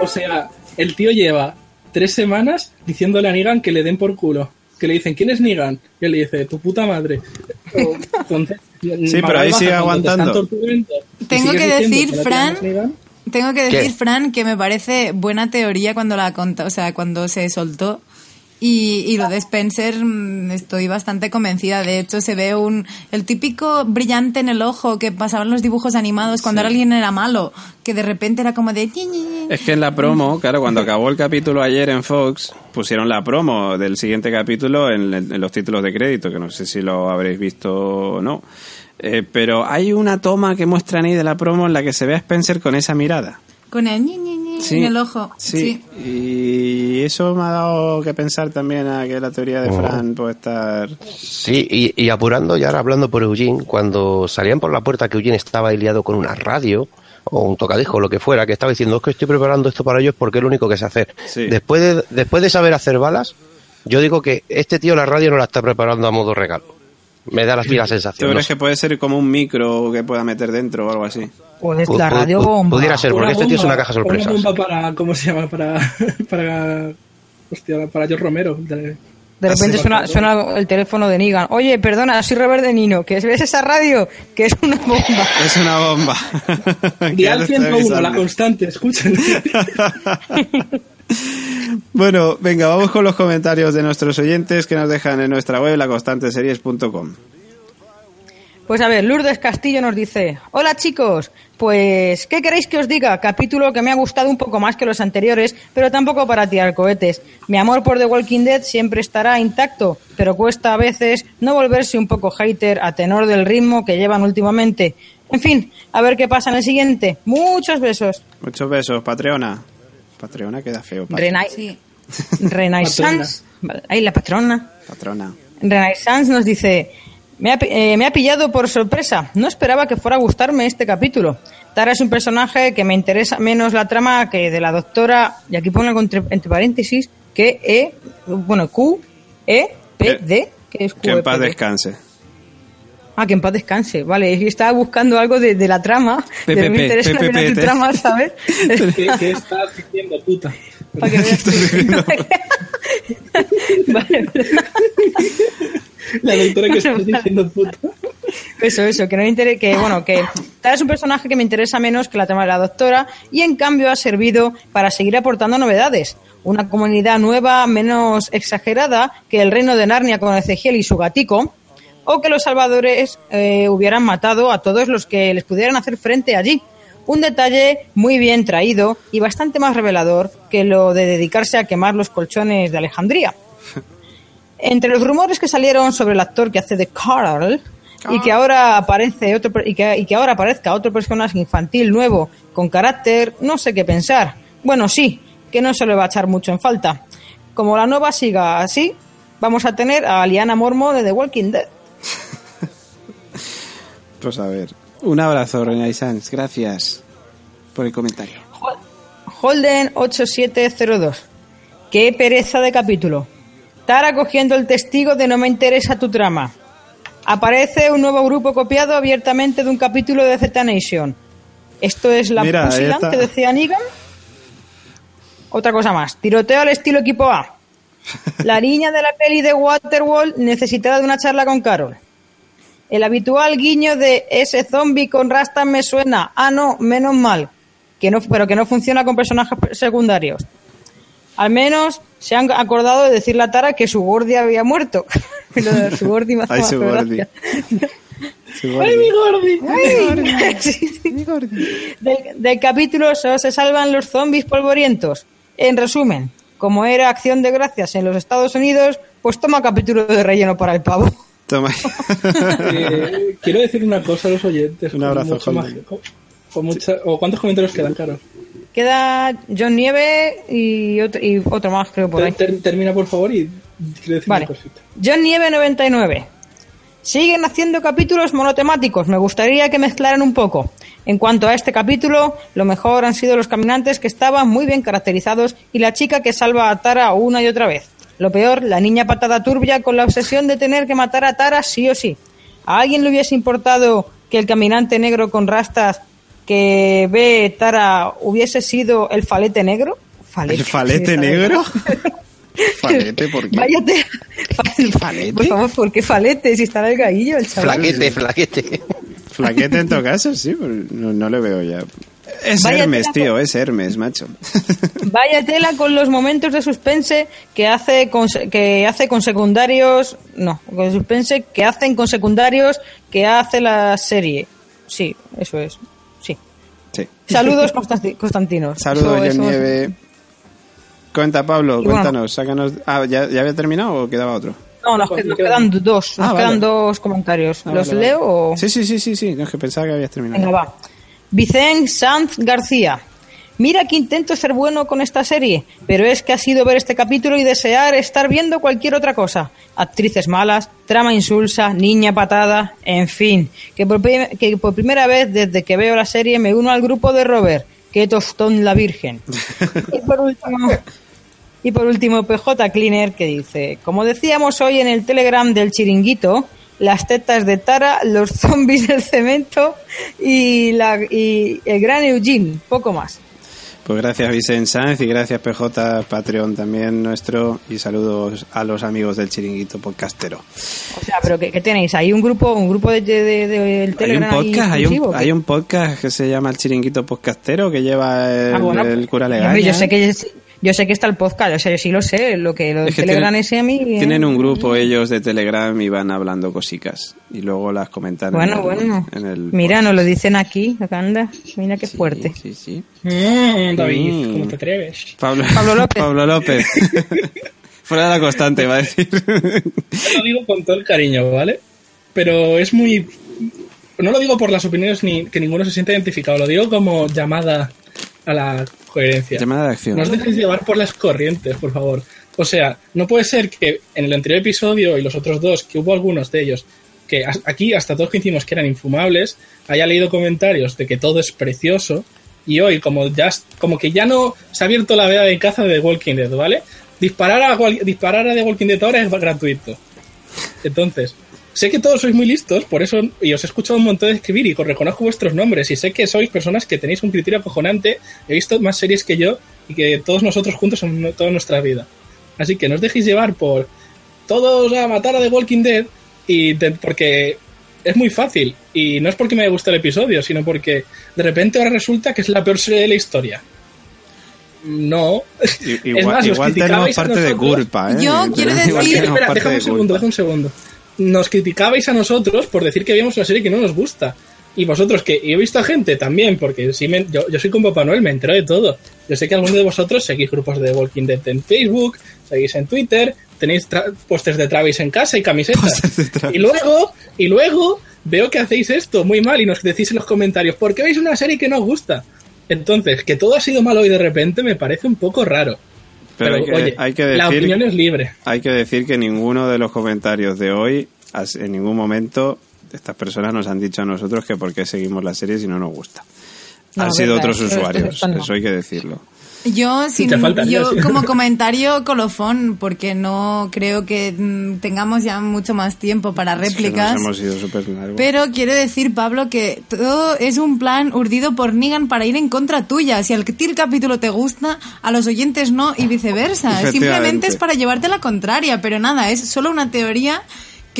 O sea, el tío lleva tres semanas diciéndole a Negan que le den por culo. Que le dicen, ¿quién es Negan? Y él le dice, tu puta madre. Entonces, Sí, pero ahí sigue aguantando. Tengo que decir, Fran, Tengo que ¿Qué? decir, Fran, que me parece buena teoría cuando la conta, o sea, cuando se soltó. Y, y lo de Spencer mm, estoy bastante convencida. De hecho, se ve un el típico brillante en el ojo que pasaban los dibujos animados cuando alguien era malo, que de repente era como de... Es que en la promo, claro, cuando acabó el capítulo ayer en Fox, pusieron la promo del siguiente capítulo en, en los títulos de crédito, que no sé si lo habréis visto o no. Eh, pero hay una toma que muestran ahí de la promo en la que se ve a Spencer con esa mirada. Con el ñi en el ojo. Sí. Sí. Y eso me ha dado que pensar también a que la teoría de Fran puede estar... Sí, y, y apurando y ahora hablando por Eugene, cuando salían por la puerta que Eugene estaba liado con una radio o un tocadisco o lo que fuera, que estaba diciendo, es que estoy preparando esto para ellos porque es lo único que sé hacer. Sí. Después, de, después de saber hacer balas, yo digo que este tío la radio no la está preparando a modo regalo. Me da la, la ¿Tú sensación. no crees sé. que puede ser como un micro que pueda meter dentro o algo así? Pues Pu- la radio bomba. Pudiera ser, porque Una este tío es bomba, una caja sorpresa. Una bomba para, ¿cómo se llama? Para, para, hostia, para George Romero. de- De repente suena, suena el teléfono de Negan. Oye, perdona, soy Robert De Nino. ¿Que ves esa radio? Que es una bomba. Es una bomba. Dial le estoy 101, la constante, escuchen. Bueno, venga, vamos con los comentarios de nuestros oyentes que nos dejan en nuestra web, laconstanteseries.com. Pues a ver, Lourdes Castillo nos dice, hola chicos, pues, ¿qué queréis que os diga? Capítulo que me ha gustado un poco más que los anteriores, pero tampoco para tirar cohetes. Mi amor por The Walking Dead siempre estará intacto, pero cuesta a veces no volverse un poco hater a tenor del ritmo que llevan últimamente. En fin, a ver qué pasa en el siguiente. Muchos besos. Muchos besos, Patreona. Patreona queda feo. Pat- Renai- Sí. Renaissance. Ahí la patrona. Patrona. Renaissance nos dice, me ha, pi- eh, me ha pillado por sorpresa. No esperaba que fuera a gustarme este capítulo. Tara es un personaje que me interesa menos la trama que de la doctora, y aquí pone entre, entre paréntesis, que E, bueno, Q, E, P, D, que es Q, Que E, en paz P, D. descanse. Ah, que en paz descanse. Vale, yo estaba buscando algo de, de la trama. de PPP, me interesa PPP, menos tu te- trama, ¿sabes? ¿Qué, ¿Qué estás diciendo, puta? Para que veas. vale. La doctora que estás diciendo, puta. Eso, eso, que no me intere- que bueno, que Tara es un personaje que me interesa menos que la trama de la doctora y en cambio ha servido para seguir aportando novedades. Una comunidad nueva, menos exagerada que el reino de Narnia con Ezequiel y su gatico, o que los salvadores eh, hubieran matado a todos los que les pudieran hacer frente allí. Un detalle muy bien traído y bastante más revelador que lo de dedicarse a quemar los colchones de Alejandría. Entre los rumores que salieron sobre el actor que hace de Carl y que ahora aparece otro y que, y que ahora aparezca otro personaje infantil nuevo con carácter, no sé qué pensar. Bueno, sí, que no se le va a echar mucho en falta. Como la nueva siga así, vamos a tener a Liana Mormo de The Walking Dead. Pues a ver. Un abrazo, Renai Sanz. Gracias por el comentario. Holden 8702. Qué pereza de capítulo. Tara cogiendo el testigo de no me interesa tu trama. Aparece un nuevo grupo copiado abiertamente de un capítulo de Z Nation. ¿Esto es la Mira, que decía Negan? Otra cosa más. Tiroteo al estilo equipo A. La niña de la peli de Waterworld necesitada de una charla con Carol. El habitual guiño de ese zombie con rastas me suena. Ah, no, menos mal. Que no, pero que no funciona con personajes secundarios. Al menos se han acordado de decirle a Tara que su Gordi había muerto. Lo de su Gordi me hace Ay, más su Gordi. ¡Ay, mi Gordi! Ay, sí, sí. Del, del capítulo solo se salvan los zombies polvorientos. En resumen, como era acción de gracias en los Estados Unidos, pues toma capítulo de relleno para el pavo. Toma. Eh, quiero decir una cosa a los oyentes. Un abrazo, Holden. más- con- con mucha- ¿O cuántos comentarios quedan, Caro? Queda John Nieve y otro, y otro más, creo, por ahí. Ter- ter- termina, por favor, y quiero decir Vale. una cosita. John Nieve 99. Siguen haciendo capítulos monotemáticos. Me gustaría que mezclaran un poco. En cuanto a este capítulo, lo mejor han sido los caminantes que estaban muy bien caracterizados y la chica que salva a Tara una y otra vez. Lo peor, la niña patada turbia con la obsesión de tener que matar a Tara sí o sí. ¿A alguien le hubiese importado que el caminante negro con rastas que ve Tara hubiese sido el falete negro? ¿El falete Sí, está bien. negro? ¿Falete? ¿Por qué? Váyate. ¿Falete? Por favor, ¿por qué falete? Si está en el gallillo el chaval. Flaquete, flaquete. Flaquete en todo caso, sí, pero no, no le veo ya. Es Vaya Hermes, tío, es Hermes, macho. Vaya tela con los momentos de suspense que hace con, que hace con secundarios, no, con suspense que hacen con secundarios que hace la serie. Sí, eso es. Sí. Sí. Saludos Constanti- Constantinos. Saludos, Eso- John eso- Nieve. Cuenta, Pablo, Y bueno. cuéntanos, sácanos. Ah, ¿ya, ¿ya había terminado o quedaba otro? No, nos, quedan- quedan dos, nos Ah, quedan vale. dos comentarios. Ah, ¿Los vale, leo vale. o...? Sí, sí, sí, sí, sí, no, es que pensaba que habías terminado. Venga, va. Vicente Sanz García. Mira que intento ser bueno con esta serie, pero es que ha sido ver este capítulo y desear estar viendo cualquier otra cosa. Actrices malas, trama insulsa, niña patada, en fin. Que por, que por primera vez desde que veo la serie me uno al grupo de Robert. Que tostón la virgen. y por último, y por último, PJ Cleaner que dice, como decíamos hoy en el Telegram del chiringuito, las tetas de Tara, los zombies del cemento y, la, y el gran Eugene, poco más. Pues gracias, Vicente Sáenz, y gracias, PJ, Patreon también nuestro, y saludos a los amigos del chiringuito podcastero. O sea, pero ¿qué, qué tenéis? ¿Hay un grupo un grupo de, de- de- del Hay un Telegram podcast, hay un, hay un podcast que se llama El Chiringuito Podcastero que lleva el, Ah, bueno, el cura hombre, legal. yo sé que yo sé que está el podcast, o sea, yo sí lo sé, lo que lo Es que Telegram tienen- ese a mí. eh, Tienen un grupo ellos de Telegram y van hablando cosicas y luego las comentan Bueno, en el, bueno. en el Mira, nos lo dicen aquí, acá anda. Mira qué Sí, fuerte. Sí, sí. Mm, David, Mm. ¿cómo te atreves? Pablo, Pablo López. Pablo López. Fuera de la constante, va a decir. Lo digo con todo el cariño, ¿vale? Pero es muy... No lo digo por las opiniones ni que ninguno se sienta identificado, lo digo como llamada a la coherencia. Llamada de acción. No os dejéis llevar por las corrientes, por favor. O sea, no puede ser que en el anterior episodio y los otros dos, que hubo algunos de ellos, que aquí hasta todos coincidimos que eran infumables, haya leído comentarios de que todo es precioso y hoy como ya como que ya no se ha abierto la veda de caza de The Walking Dead, ¿vale? Disparar a disparar a The Walking Dead ahora es gratuito. Entonces, sé que todos sois muy listos, por eso, y os he escuchado un montón de escribir y reconozco vuestros nombres, y sé que sois personas que tenéis un criterio acojonante, he visto más series que yo, y que todos nosotros juntos en toda nuestra vida. Así que no os dejéis llevar por todos a matar a The Walking Dead, y de- porque es muy fácil, y no es porque me haya gustado el episodio, sino porque de repente ahora resulta que es la peor serie de la historia. No. I- Es Igual, más, os igual tenemos parte de culpa, ¿eh? Yo quiero Igual decir- Espera, déjame un segundo, déjame un segundo. Nos criticabais a nosotros por decir que veíamos una serie que no nos gusta. Y vosotros, que y he visto a gente también, porque me- yo, yo soy con Papá Noel, me entero de todo. Yo sé que algunos de vosotros seguís grupos de Walking Dead en Facebook, seguís en Twitter, tenéis pósters de Travis en casa y camisetas. Y luego, y luego veo que hacéis esto muy mal y nos decís en los comentarios, ¿por qué veis una serie que no os gusta? Entonces, que todo ha sido malo hoy de repente me parece un poco raro. Pero, Pero, hay, que, oye, hay que la decir, opinión es libre. hay que decir que ninguno de los comentarios de hoy, en ningún momento, estas personas nos han dicho a nosotros que por qué seguimos la serie si no nos gusta. No, han sido verdad, otros usuarios, eso hay que decirlo. Yo, sin, te yo sí. como comentario colofón, porque no creo que mm, tengamos ya mucho más tiempo para Es que réplicas. nos hemos ido súper largo. Pero quiero decir, Pablo, que todo es un plan urdido por Negan para ir en contra tuya. Si a ti el capítulo te gusta, a los oyentes no y viceversa. Simplemente es para llevarte la contraria, pero nada, es solo una teoría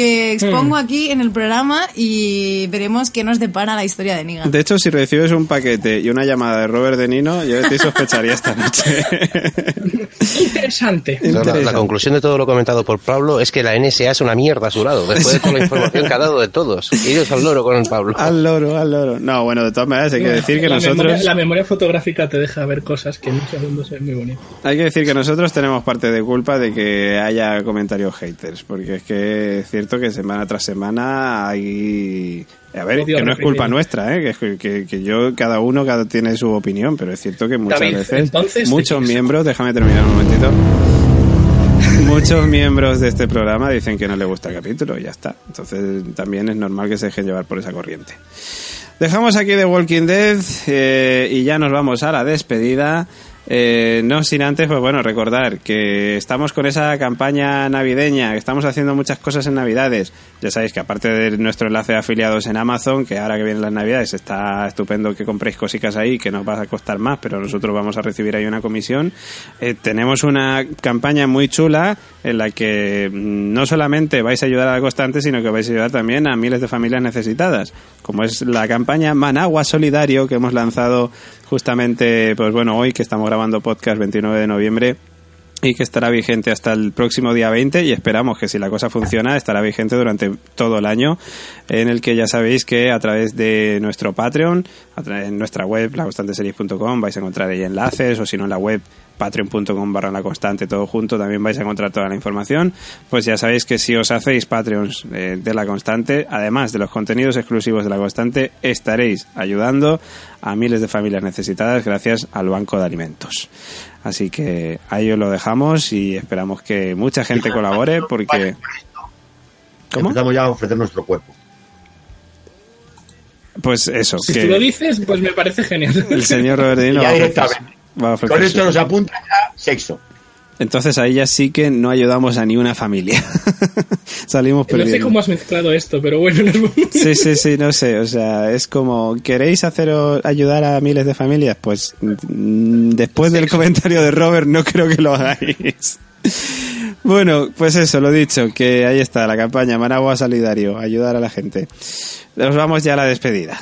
que expongo Hmm. aquí en el programa y veremos qué nos depara la historia de Negan. De hecho, si recibes un paquete y una llamada de Robert De Nino, yo de ti sospecharía esta noche. Interesante. No, la, la conclusión de todo lo comentado por Pablo es que la NSA es una mierda a su lado, después de toda la información que ha dado de todos. Iros al loro con el Pablo. al loro, al loro. No, bueno, de todas maneras hay que decir que la nosotros... Memoria, la memoria fotográfica te deja ver cosas que en un segundo se muy bonitas. Hay que decir que nosotros tenemos parte de culpa de que haya comentarios haters, porque es que es cierto que semana tras semana hay... A ver, que no es culpa nuestra, ¿eh? que, que, que yo, cada uno cada tiene su opinión, pero es cierto que muchas David, veces entonces, muchos miembros, déjame terminar un momentito, muchos miembros de este programa dicen que no les gusta el capítulo y ya está. Entonces también es normal que se dejen llevar por esa corriente. Dejamos aquí The Walking Dead eh, y ya nos vamos a la despedida. Eh, no sin antes, pues bueno, recordar que estamos con esa campaña navideña, que estamos haciendo muchas cosas en Navidades. Ya sabéis que aparte de nuestro enlace de afiliados en Amazon, que ahora que vienen las Navidades está estupendo que compréis cositas ahí, que nos va a costar más, pero nosotros vamos a recibir ahí una comisión. Eh, tenemos una campaña muy chula en la que mm, no solamente vais a ayudar a la constante, sino que vais a ayudar también a miles de familias necesitadas, como es la campaña Managua Solidario que hemos lanzado justamente, pues bueno, hoy que estamos grabando podcast 29 de noviembre y que estará vigente hasta el próximo día 20 y esperamos que si la cosa funciona estará vigente durante todo el año en el que ya sabéis que a través de nuestro Patreon, a través de nuestra web laconstanteseries.com vais a encontrar ahí enlaces o si no en la web patreon.com barra la constante todo junto también vais a encontrar toda la información. Pues ya sabéis que si os hacéis Patreons eh, de la constante además de los contenidos exclusivos de la constante estaréis ayudando a miles de familias necesitadas gracias al banco de alimentos así que ahí os lo dejamos y esperamos que mucha gente colabore porque ¿Cómo? Empezamos ya a ofrecer nuestro cuerpo. pues eso Si que tú lo dices, pues me parece genial. el señor Robertino va a va a Con esto nos apunta ya sexo. Entonces ahí ya sí que no ayudamos a ni una familia. Salimos No perdiendo. sé cómo has mezclado esto, pero bueno, nos vamos. Sí, sí, sí, no sé. O sea, es como, ¿queréis hacer ayudar a miles de familias? Pues mm, después del comentario de Robert no creo que lo hagáis. Bueno, pues eso, lo dicho, que ahí está la campaña Managua Solidario, ayudar a la gente. Nos vamos ya a la despedida.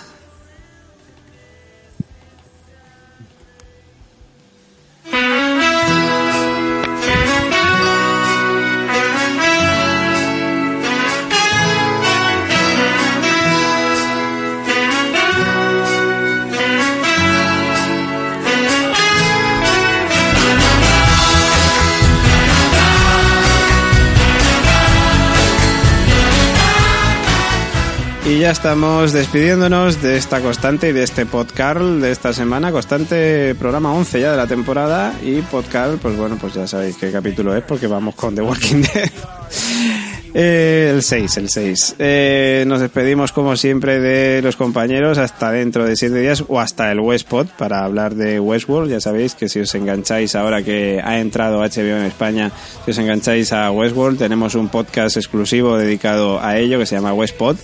Y ya estamos despidiéndonos de esta constante y de este podcast de esta semana. Constante programa 11 ya de la temporada. Y podcast, pues bueno, pues ya sabéis qué capítulo es porque vamos con The Walking Dead. Eh, el 6, el 6. Eh, nos despedimos como siempre de los compañeros hasta dentro de 7 días o hasta el Westpod para hablar de Westworld. Ya sabéis que si os engancháis ahora que ha entrado HBO en España, si os engancháis a Westworld, tenemos un podcast exclusivo dedicado a ello que se llama Westpod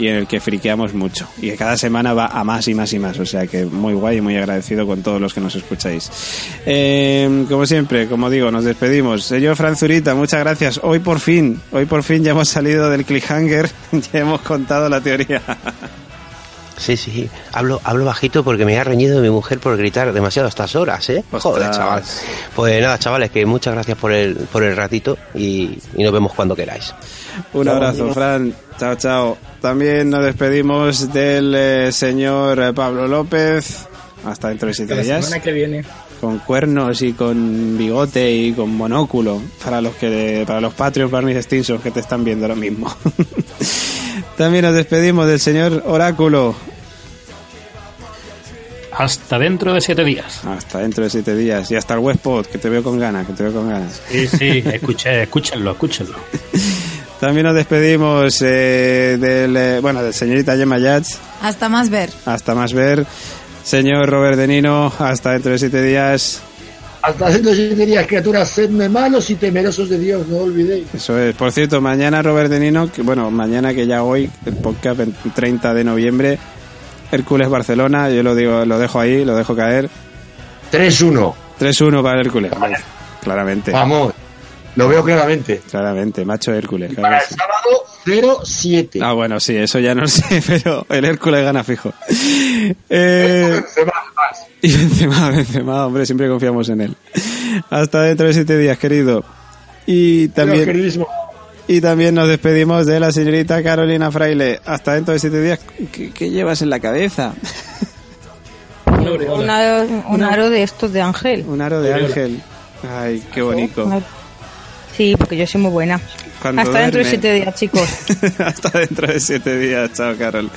y en el que friqueamos mucho. Y cada semana va a más y más y más. O sea que muy guay y muy agradecido con todos los que nos escucháis. Eh, como siempre, como digo, nos despedimos. Señor Franzurita, muchas gracias. Hoy por fin, hoy por fin ya hemos salido del cliffhanger, ya hemos contado la teoría. Sí, sí. Hablo, hablo bajito porque me ha reñido mi mujer por gritar demasiado a estas horas, ¿eh? Joder, chaval. Pues nada, chavales, que muchas gracias por el, por el ratito y, y nos vemos cuando queráis. Un abrazo, Fran. Chao, chao. También nos despedimos del eh, señor eh, Pablo López. Hasta dentro de siete La días. semana que viene. Con cuernos y con bigote y con monóculo para los que para los Patreons Barney Stinson que te están viendo ahora mismo. También nos despedimos del señor Oráculo. hasta dentro de siete días. Hasta dentro de siete días. Y hasta el Westpod, que te veo con ganas, que te veo con ganas. Sí, sí, escuché, escúchenlo, escúchenlo. También nos despedimos eh, del, eh, bueno, del señorita Gemma Yats. Hasta más ver. Hasta más ver. Señor Robert De Nino, hasta dentro de siete días. Hasta dentro de siete días, criaturas, sedme malos y temerosos de Dios, no olvidéis. Eso es. Por cierto, mañana Robert De Nino, que, bueno, mañana que ya hoy, el podcast el 30 de noviembre, Hércules Barcelona, yo lo digo, lo dejo ahí, lo dejo caer. 3-1. 3-1 para Hércules. Claramente. Vamos, lo veo claramente. Claramente, macho Hércules. Y para el sí. sábado, 0-7. Ah, bueno, sí, eso ya no sé, pero el Hércules gana fijo. Eh, y Benzema, Benzema, hombre, siempre confiamos en él. Hasta dentro de siete días, querido. Y también, y también nos despedimos de la señorita Carolina Fraile. Hasta dentro de siete días, ¿qué, qué llevas en la cabeza? Un aro, un aro de estos de Ángel. Un aro de ángel. Ay, qué bonito. Sí, porque yo soy muy buena. Cuando Hasta dentro de siete días, chicos. Hasta dentro de siete días. Chao, Carol.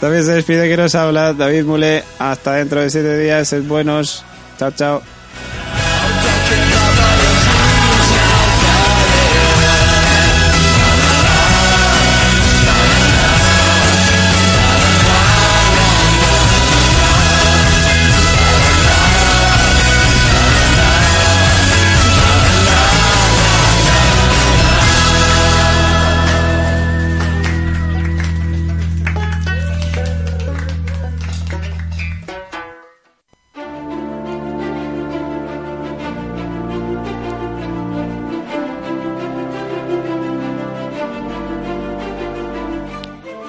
También se despide que nos habla David Mule. Hasta dentro de siete días. Sed buenos. Chao, chao.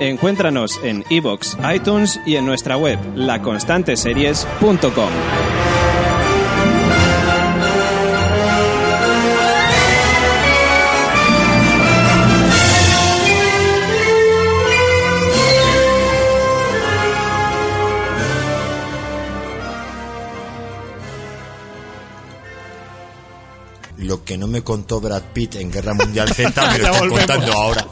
Encuéntranos en iBox, iTunes y en nuestra web, laconstanteseries.com. Lo que no me contó Brad Pitt en Guerra Mundial Z me lo volvemos. contando ahora.